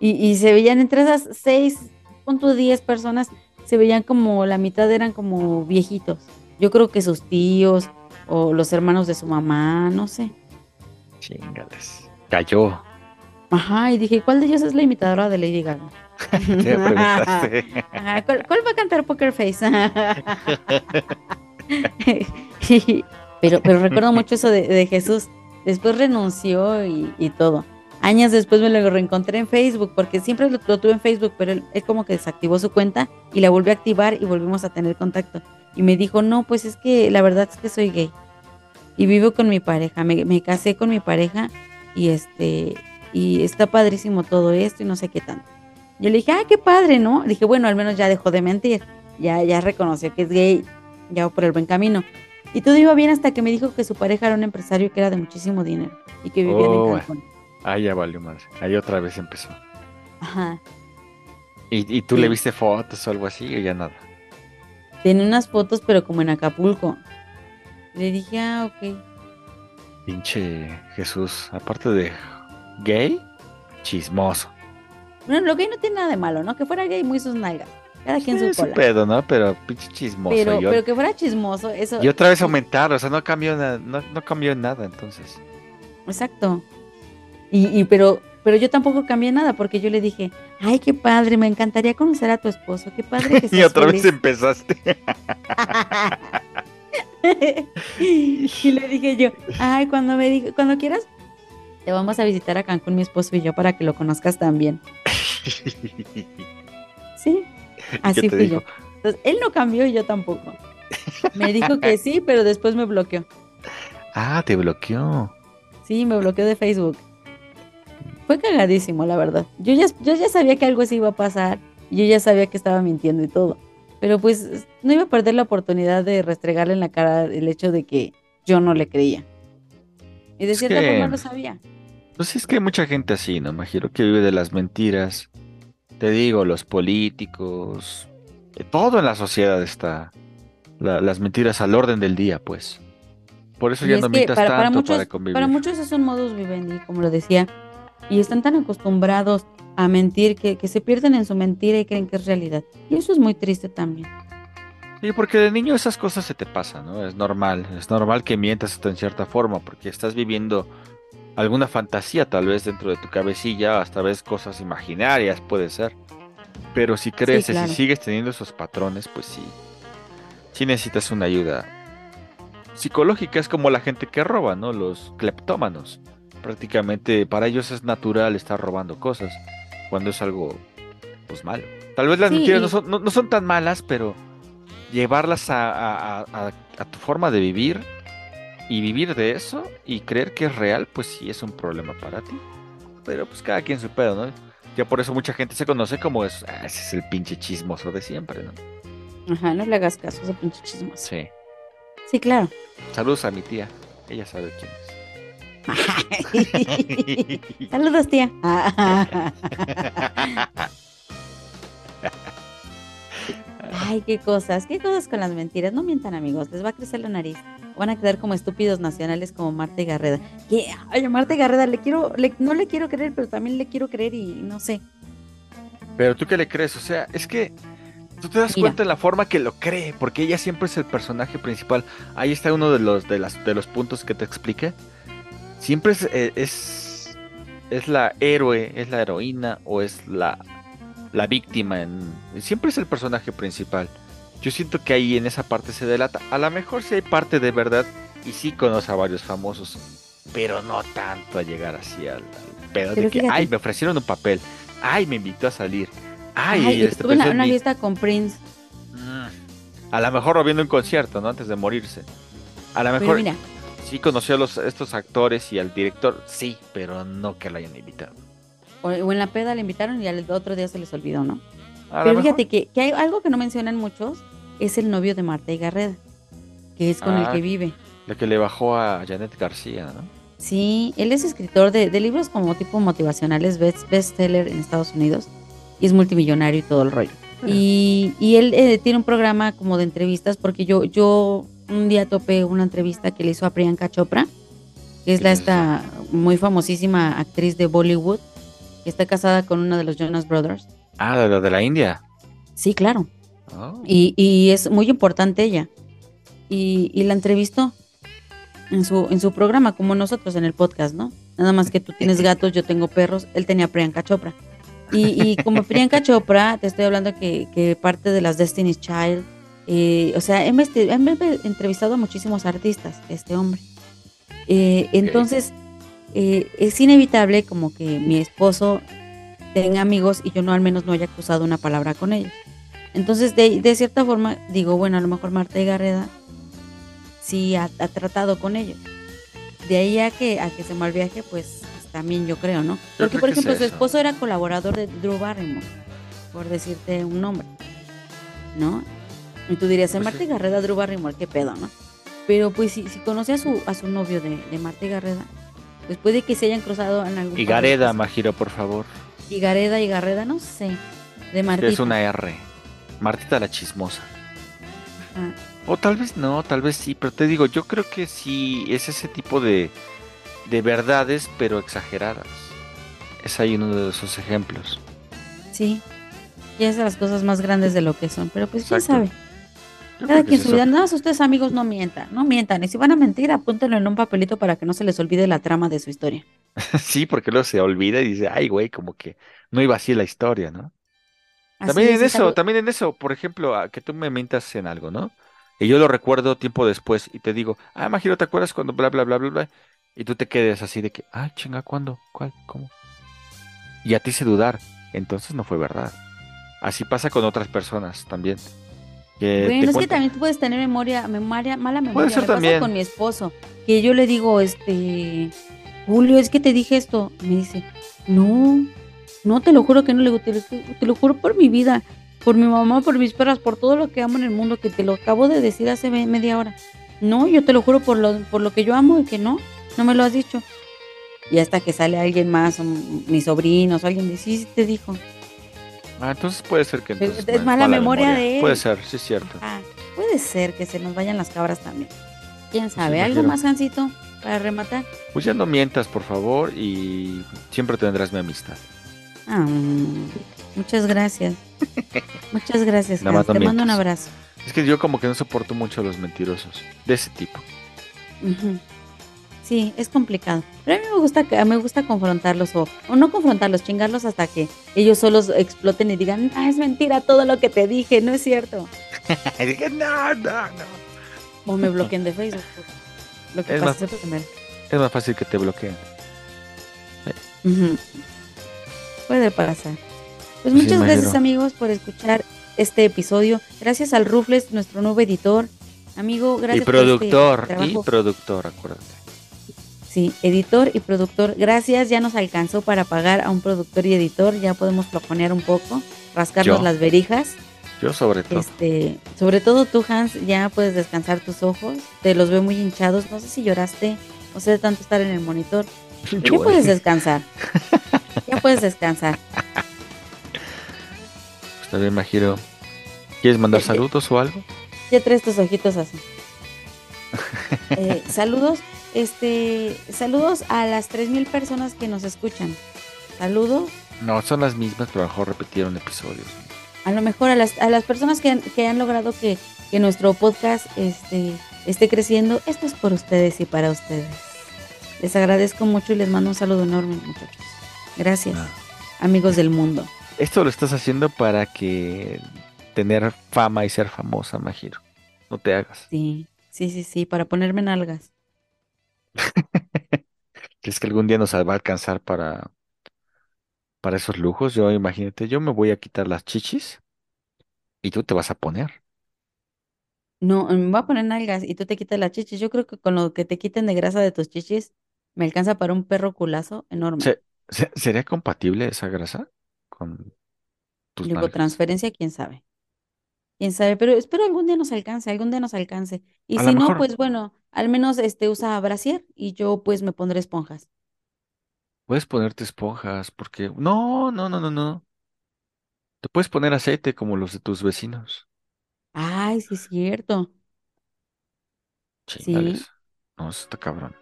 Y, y se veían entre esas seis, punto diez personas, se veían como la mitad eran como viejitos. Yo creo que sus tíos o los hermanos de su mamá, no sé. Chingales. Cayó. Ajá, y dije, ¿cuál de ellos es la imitadora de Lady Gaga? Preguntaste. Ajá, ¿cuál, cuál va a cantar Poker Face? pero, pero recuerdo mucho eso de, de Jesús. Después renunció y, y todo. Años después me lo reencontré en Facebook, porque siempre lo, lo tuve en Facebook, pero él, él como que desactivó su cuenta y la volvió a activar y volvimos a tener contacto. Y me dijo, no, pues es que la verdad es que soy gay. Y vivo con mi pareja. Me, me casé con mi pareja y este y está padrísimo todo esto y no sé qué tanto. Yo le dije, ah, qué padre, ¿no? dije, bueno, al menos ya dejó de mentir. Ya, ya reconoció que es gay, ya va por el buen camino. Y todo iba bien hasta que me dijo que su pareja era un empresario que era de muchísimo dinero y que vivía Oh, en. Cancún. Ah, ya valió madre. Ahí otra vez empezó. Ajá. ¿Y, y tú Sí. le viste fotos o algo así o ya nada? Tenía unas fotos, pero como en Acapulco. Le dije, ah, ok. Pinche Jesús, aparte de gay, chismoso. Bueno, lo gay no tiene nada de malo, ¿no? Que fuera gay muy sus nalgas. Cada quien su un cola. pedo, ¿no? Pero pinche chismoso. Pero, yo- pero que fuera chismoso, eso. Y otra vez aumentar, o sea, no cambió nada, no, no cambió nada, entonces. Exacto. Y, y pero, pero yo tampoco cambié nada porque yo le dije, ay, qué padre, me encantaría conocer a tu esposo, qué padre que Y otra vez feliz". empezaste. y le dije yo, ay, cuando me diga- cuando quieras, te vamos a visitar a Cancún, mi esposo y yo, para que lo conozcas también. Sí, así fui yo. Entonces, él no cambió y yo tampoco. Me dijo que sí, pero después me bloqueó. Ah, te bloqueó. Sí, me bloqueó de Facebook. Fue cagadísimo, la verdad. Yo ya, yo ya sabía que algo así iba a pasar. Yo ya sabía que estaba mintiendo y todo. Pero pues no iba a perder la oportunidad de restregarle en la cara el hecho de que yo no le creía. Y de Es cierta que- forma lo sabía. Pues es que hay mucha gente así, ¿no? Me imagino que vive de las mentiras. Te digo, los políticos. eh, Todo en la sociedad está. la- las mentiras al orden del día, pues. Por eso Y ya es no mientas para, para tanto muchos, para convivir. para muchos es un modus vivendi, como lo decía. Y están tan acostumbrados a mentir que, que se pierden en su mentira y creen que es realidad. Y eso es muy triste también. Sí, porque de niño esas cosas se te pasan, ¿no? Es normal, es normal que mientas en cierta forma, porque estás viviendo alguna fantasía tal vez dentro de tu cabecilla, hasta ves cosas imaginarias, puede ser. Pero si creces claro. y sigues teniendo esos patrones, pues sí, sí necesitas una ayuda psicológica, es como la gente que roba, ¿no? Los cleptómanos. Prácticamente para ellos es natural estar robando cosas, cuando es algo, pues malo. Tal vez las Sí, mentiras no, son, no- no son tan malas, pero llevarlas a, a- a- a- a tu forma de vivir y vivir de eso y creer que es real, pues sí es un problema para ti. Pero pues cada quien su pedo, ¿no? Ya por eso mucha gente se conoce como es, "Ah, ese es el pinche chismoso de siempre, ¿no? Ajá, no le hagas caso a ese pinche chismoso. Sí. Sí, claro. Saludos a mi tía, ella sabe quién es. Saludos, tía. Ay, qué cosas, qué cosas con las mentiras. No mientan, amigos, les va a crecer la nariz. Van a quedar como estúpidos nacionales como Marta y Garreda. Que, oye, Marta y Garreda, le quiero, le- no le quiero creer, pero también le quiero creer y no sé. Pero tú qué le crees, o sea, es que tú te das Mira. cuenta de la forma que lo cree, porque ella siempre es el personaje principal. Ahí está uno de los de las de los puntos que te expliqué. Siempre es eh, es, es la héroe, es la heroína o es la la víctima en siempre es el personaje principal. Yo siento que ahí en esa parte se delata. A lo mejor sí hay parte de verdad y sí conoce a varios famosos, pero no tanto a llegar así al, pedo Pero de que fíjate. ay, me ofrecieron un papel. Ay, me invitó a salir. Ay, Ay, este pensó en una mí. fiesta con Prince. A lo mejor lo viendo un concierto, ¿no? Antes de morirse. A lo Pero mejor mira. Sí conoció a los, estos actores y al director, sí, pero no que lo hayan invitado. O, o en la peda le invitaron y al otro día se les olvidó, ¿no? A Pero fíjate que, que hay algo que no mencionan muchos, es el novio de Marta y Garreda, que es con el Ah. que vive. La que le bajó a Janet García, ¿no? Sí, él es escritor de, de libros como tipo motivacionales, best, bestseller en Estados Unidos, y es multimillonario y todo el rollo. Y, y él eh, tiene un programa como de entrevistas, porque yo, yo un día topé una entrevista que le hizo a Priyanka Chopra, que es la esta muy famosísima actriz de Bollywood, que está casada con uno de los Jonas Brothers. Ah, de la de la India. Sí, claro. Oh. Y, y es muy importante ella. Y, y la entrevistó en su, en su programa, como nosotros en el podcast, ¿no? Nada más que tú tienes gatos, yo tengo perros, él tenía Priyanka Chopra. Y, y como Priyanka Chopra, te estoy hablando que, que parte de las Destiny's Child, eh, o sea, inve- entrevistado a muchísimos artistas, este hombre. Eh, entonces, eh, es inevitable como que mi esposo tenga amigos y yo no al menos no haya cruzado una palabra con ellos. Entonces, de, de cierta forma, digo, bueno, a lo mejor Marta y Garreda sí ha, ha tratado con ellos. De ahí a que, a que se malviaje, pues, pues, también yo creo, ¿no? Porque, por que es ejemplo, su esposo era colaborador de Drew Barrymore, por decirte un nombre, ¿no? Y tú dirías, Pues Marta y Garreda, Drew Barrymore, qué pedo, ¿no? Pero pues si, si conoce a su, a su novio de, de Marta Garreda, pues puede que se hayan cruzado en algún Y de Gareda. Majiro, por favor. Y Gareda y Garreda, no sé. De Martita. Es una R. Martita la chismosa. Ajá. O tal vez no, tal vez sí, pero te digo, yo creo que sí es ese tipo de, de verdades, pero exageradas. Es ahí uno de esos ejemplos. Sí. y hace las cosas más grandes de lo que son. Pero pues quién sabe. Cada quien su vida. Nada más ustedes amigos no mientan, no mientan. Y si van a mentir, apúntenlo en un papelito para que no se les olvide la trama de su historia. Sí, porque luego se olvida y dice, ay, güey, como que no iba así la historia, ¿no? Así También es, en es eso, también en eso, por ejemplo, a que tú me mientas en algo, ¿no? Y yo lo recuerdo tiempo después y te digo, ah, Majiro, ¿te acuerdas cuando bla, bla, bla, bla, bla? Y tú te quedes así de que, ah, chinga, ¿cuándo? ¿Cuál? ¿Cómo? Y a ti se dudar, entonces no fue verdad. Así pasa con otras personas también. Que Bueno, es que también tú puedes tener memoria, memoria, mala memoria. ser Me pasa también. con mi esposo, que yo le digo, este, Julio, es que te dije esto. Me dice, no, no, te lo juro que no le digo, te, lo- te lo juro por mi vida, por mi mamá, por mis perras, por todo lo que amo en el mundo, que te lo acabo de decir hace me- media hora. No, yo te lo juro por lo, por lo que yo amo y que no, no me lo has dicho. Y hasta que sale alguien más, o mis sobrinos, o alguien dice, sí, sí te dijo. Ah, entonces puede ser que entonces es mala memoria de él. Puede ser, sí es cierto. Ah, puede ser que se nos vayan las cabras también. ¿Quién sabe? ¿Algo más, Jancito, para rematar? Pues ya no mientas, por favor, y siempre tendrás mi amistad. Ah, mm, muchas gracias. Muchas gracias, Nada más Hans. no Te mando un abrazo. Es que yo como que no soporto mucho a los mentirosos, de ese tipo. Ujú. Sí, es complicado. Pero a mí me gusta, me gusta confrontarlos o, o no confrontarlos, chingarlos hasta que ellos solos exploten y digan, ah, es mentira todo lo que te dije, no es cierto. Y dije, no, no, no. O me bloqueen de Facebook. Lo que Es pasa más- es primero. Es más fácil que te bloqueen. Puede pasar. Pues Sí, muchas gracias amigos por escuchar este episodio. Gracias al Rufles, nuestro nuevo editor. Amigo, gracias y por este productor, y productor, acuérdate. Sí, editor y productor. Gracias, ya nos alcanzó para pagar a un productor y editor. Ya podemos flojonear un poco, rascarnos Yo. las verijas. Yo sobre todo. Este, sobre todo tú, Hans, ya puedes descansar tus ojos. Te los veo muy hinchados. No sé si lloraste o sé de tanto estar en el monitor. Ya puedes descansar. ya puedes descansar. Está bien, Majiro. ¿Quieres mandar saludos o algo? Ya traes tus ojitos así. Eh, saludos, este, saludos a las 3000 personas que nos escuchan. Saludos, No, son las mismas, pero a lo mejor repitieron episodios. a lo mejor a las, a las personas que han, que han logrado que, que nuestro podcast este, esté creciendo. Esto es por ustedes y para ustedes. Les agradezco mucho y les mando un saludo enorme, muchachos. Gracias, Ah. amigos del mundo. Esto lo estás haciendo para que tener fama y ser famosa, Majiro. No te hagas. Sí, sí, sí, sí, para ponerme en algas. ¿Crees que algún día nos va a alcanzar para, para esos lujos? Yo imagínate, yo me voy a quitar las chichis y tú te vas a poner. No, me voy a poner nalgas y tú te quitas las chichis. Yo creo que con lo que te quiten de grasa de tus chichis, me alcanza para un perro culazo enorme. ¿Se- se- ¿Sería compatible esa grasa con tus nalgas? transferencia, quién sabe. Quién sabe, pero espero algún día nos alcance, algún día nos alcance. Y A si no, mejor. pues bueno, al menos este usa brasier y yo pues me pondré esponjas. Puedes ponerte esponjas porque... No, no, no, no, no. Te puedes poner aceite como los de tus vecinos. Ay, sí es cierto. Sí, Chingales. No, eso está cabrón.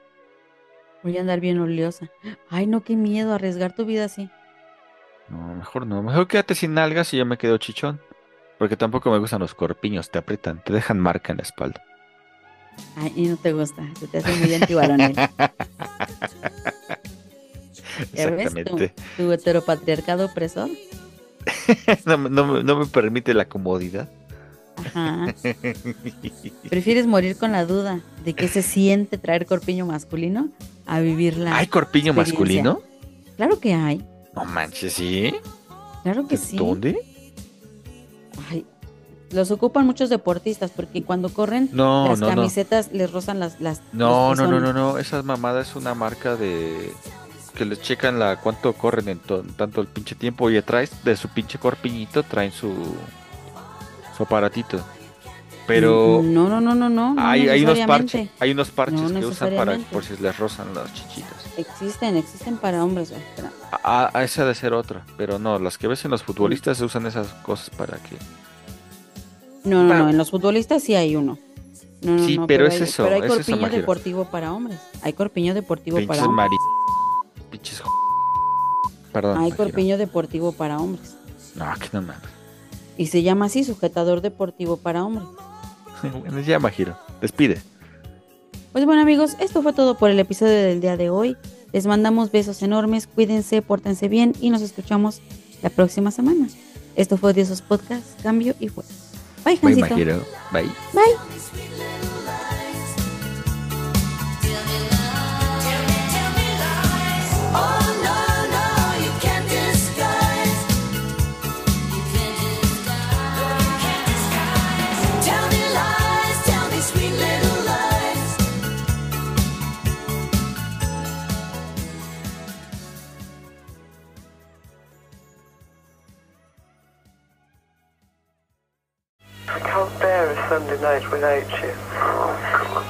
voy a andar bien oleosa. Ay, no, qué miedo arriesgar tu vida así. No, mejor no. Mejor quédate sin nalgas y yo me quedo chichón. Porque tampoco me gustan los corpiños, te aprietan, te dejan marca en la espalda. Ay, y no te gusta, se te hace muy antivaronil. ¿Ya ves? Tu, Exactamente. tu heteropatriarcado opresor. No, me- no no me permite la comodidad. Ajá. ¿Prefieres morir con la duda de qué se siente traer corpiño masculino a vivir la ¿Hay corpiño masculino? Claro que hay, No manches, ¿sí? claro que sí. ¿Dónde? Ay, los ocupan muchos deportistas porque cuando corren No, las no, no. camisetas les rozan las, las No, no, no, no, no. Esa mamada es una marca de que les checan la cuánto corren en to- tanto el pinche tiempo y atrás de su pinche corpiñito traen su su aparatito. Pero no, no, no, no, no, no hay, hay unos parches, hay unos parches que usan para por si les rozan las chichitas. Existen, existen para hombres. espera. A, a esa de ser otra, pero no, las que ves en los futbolistas se usan esas cosas para que No, no, no, en los futbolistas sí hay uno. No, no, Sí, no, pero es hay, eso, Pero hay es corpiño deportivo para hombres. Hay corpiño deportivo pinches para hombres. mari pinches Perdón. Hay corpiño deportivo para hombres. No, que no mames. Y se llama así, sujetador deportivo para hombre. bueno, ya, Majiro. Despide. Pues bueno amigos, esto fue todo por el episodio del día de hoy. Les mandamos besos enormes, cuídense, pórtense bien y nos escuchamos la próxima semana. Esto fue Diosos Podcast, Cambio y Fuego. Bye, Bye, Jancito. Bye. Bye. Can't bear a Sunday night without you. Oh,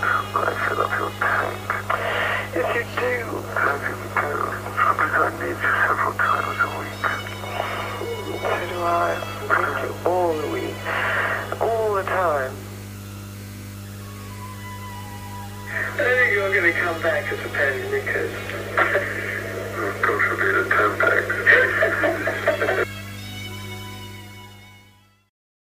God. I fill up your tank. Yes, you do. As you do. Because I need you several times a week. So do I. I need you all the week. All the time. I think you're going to come back as a pen because... God forbid a temp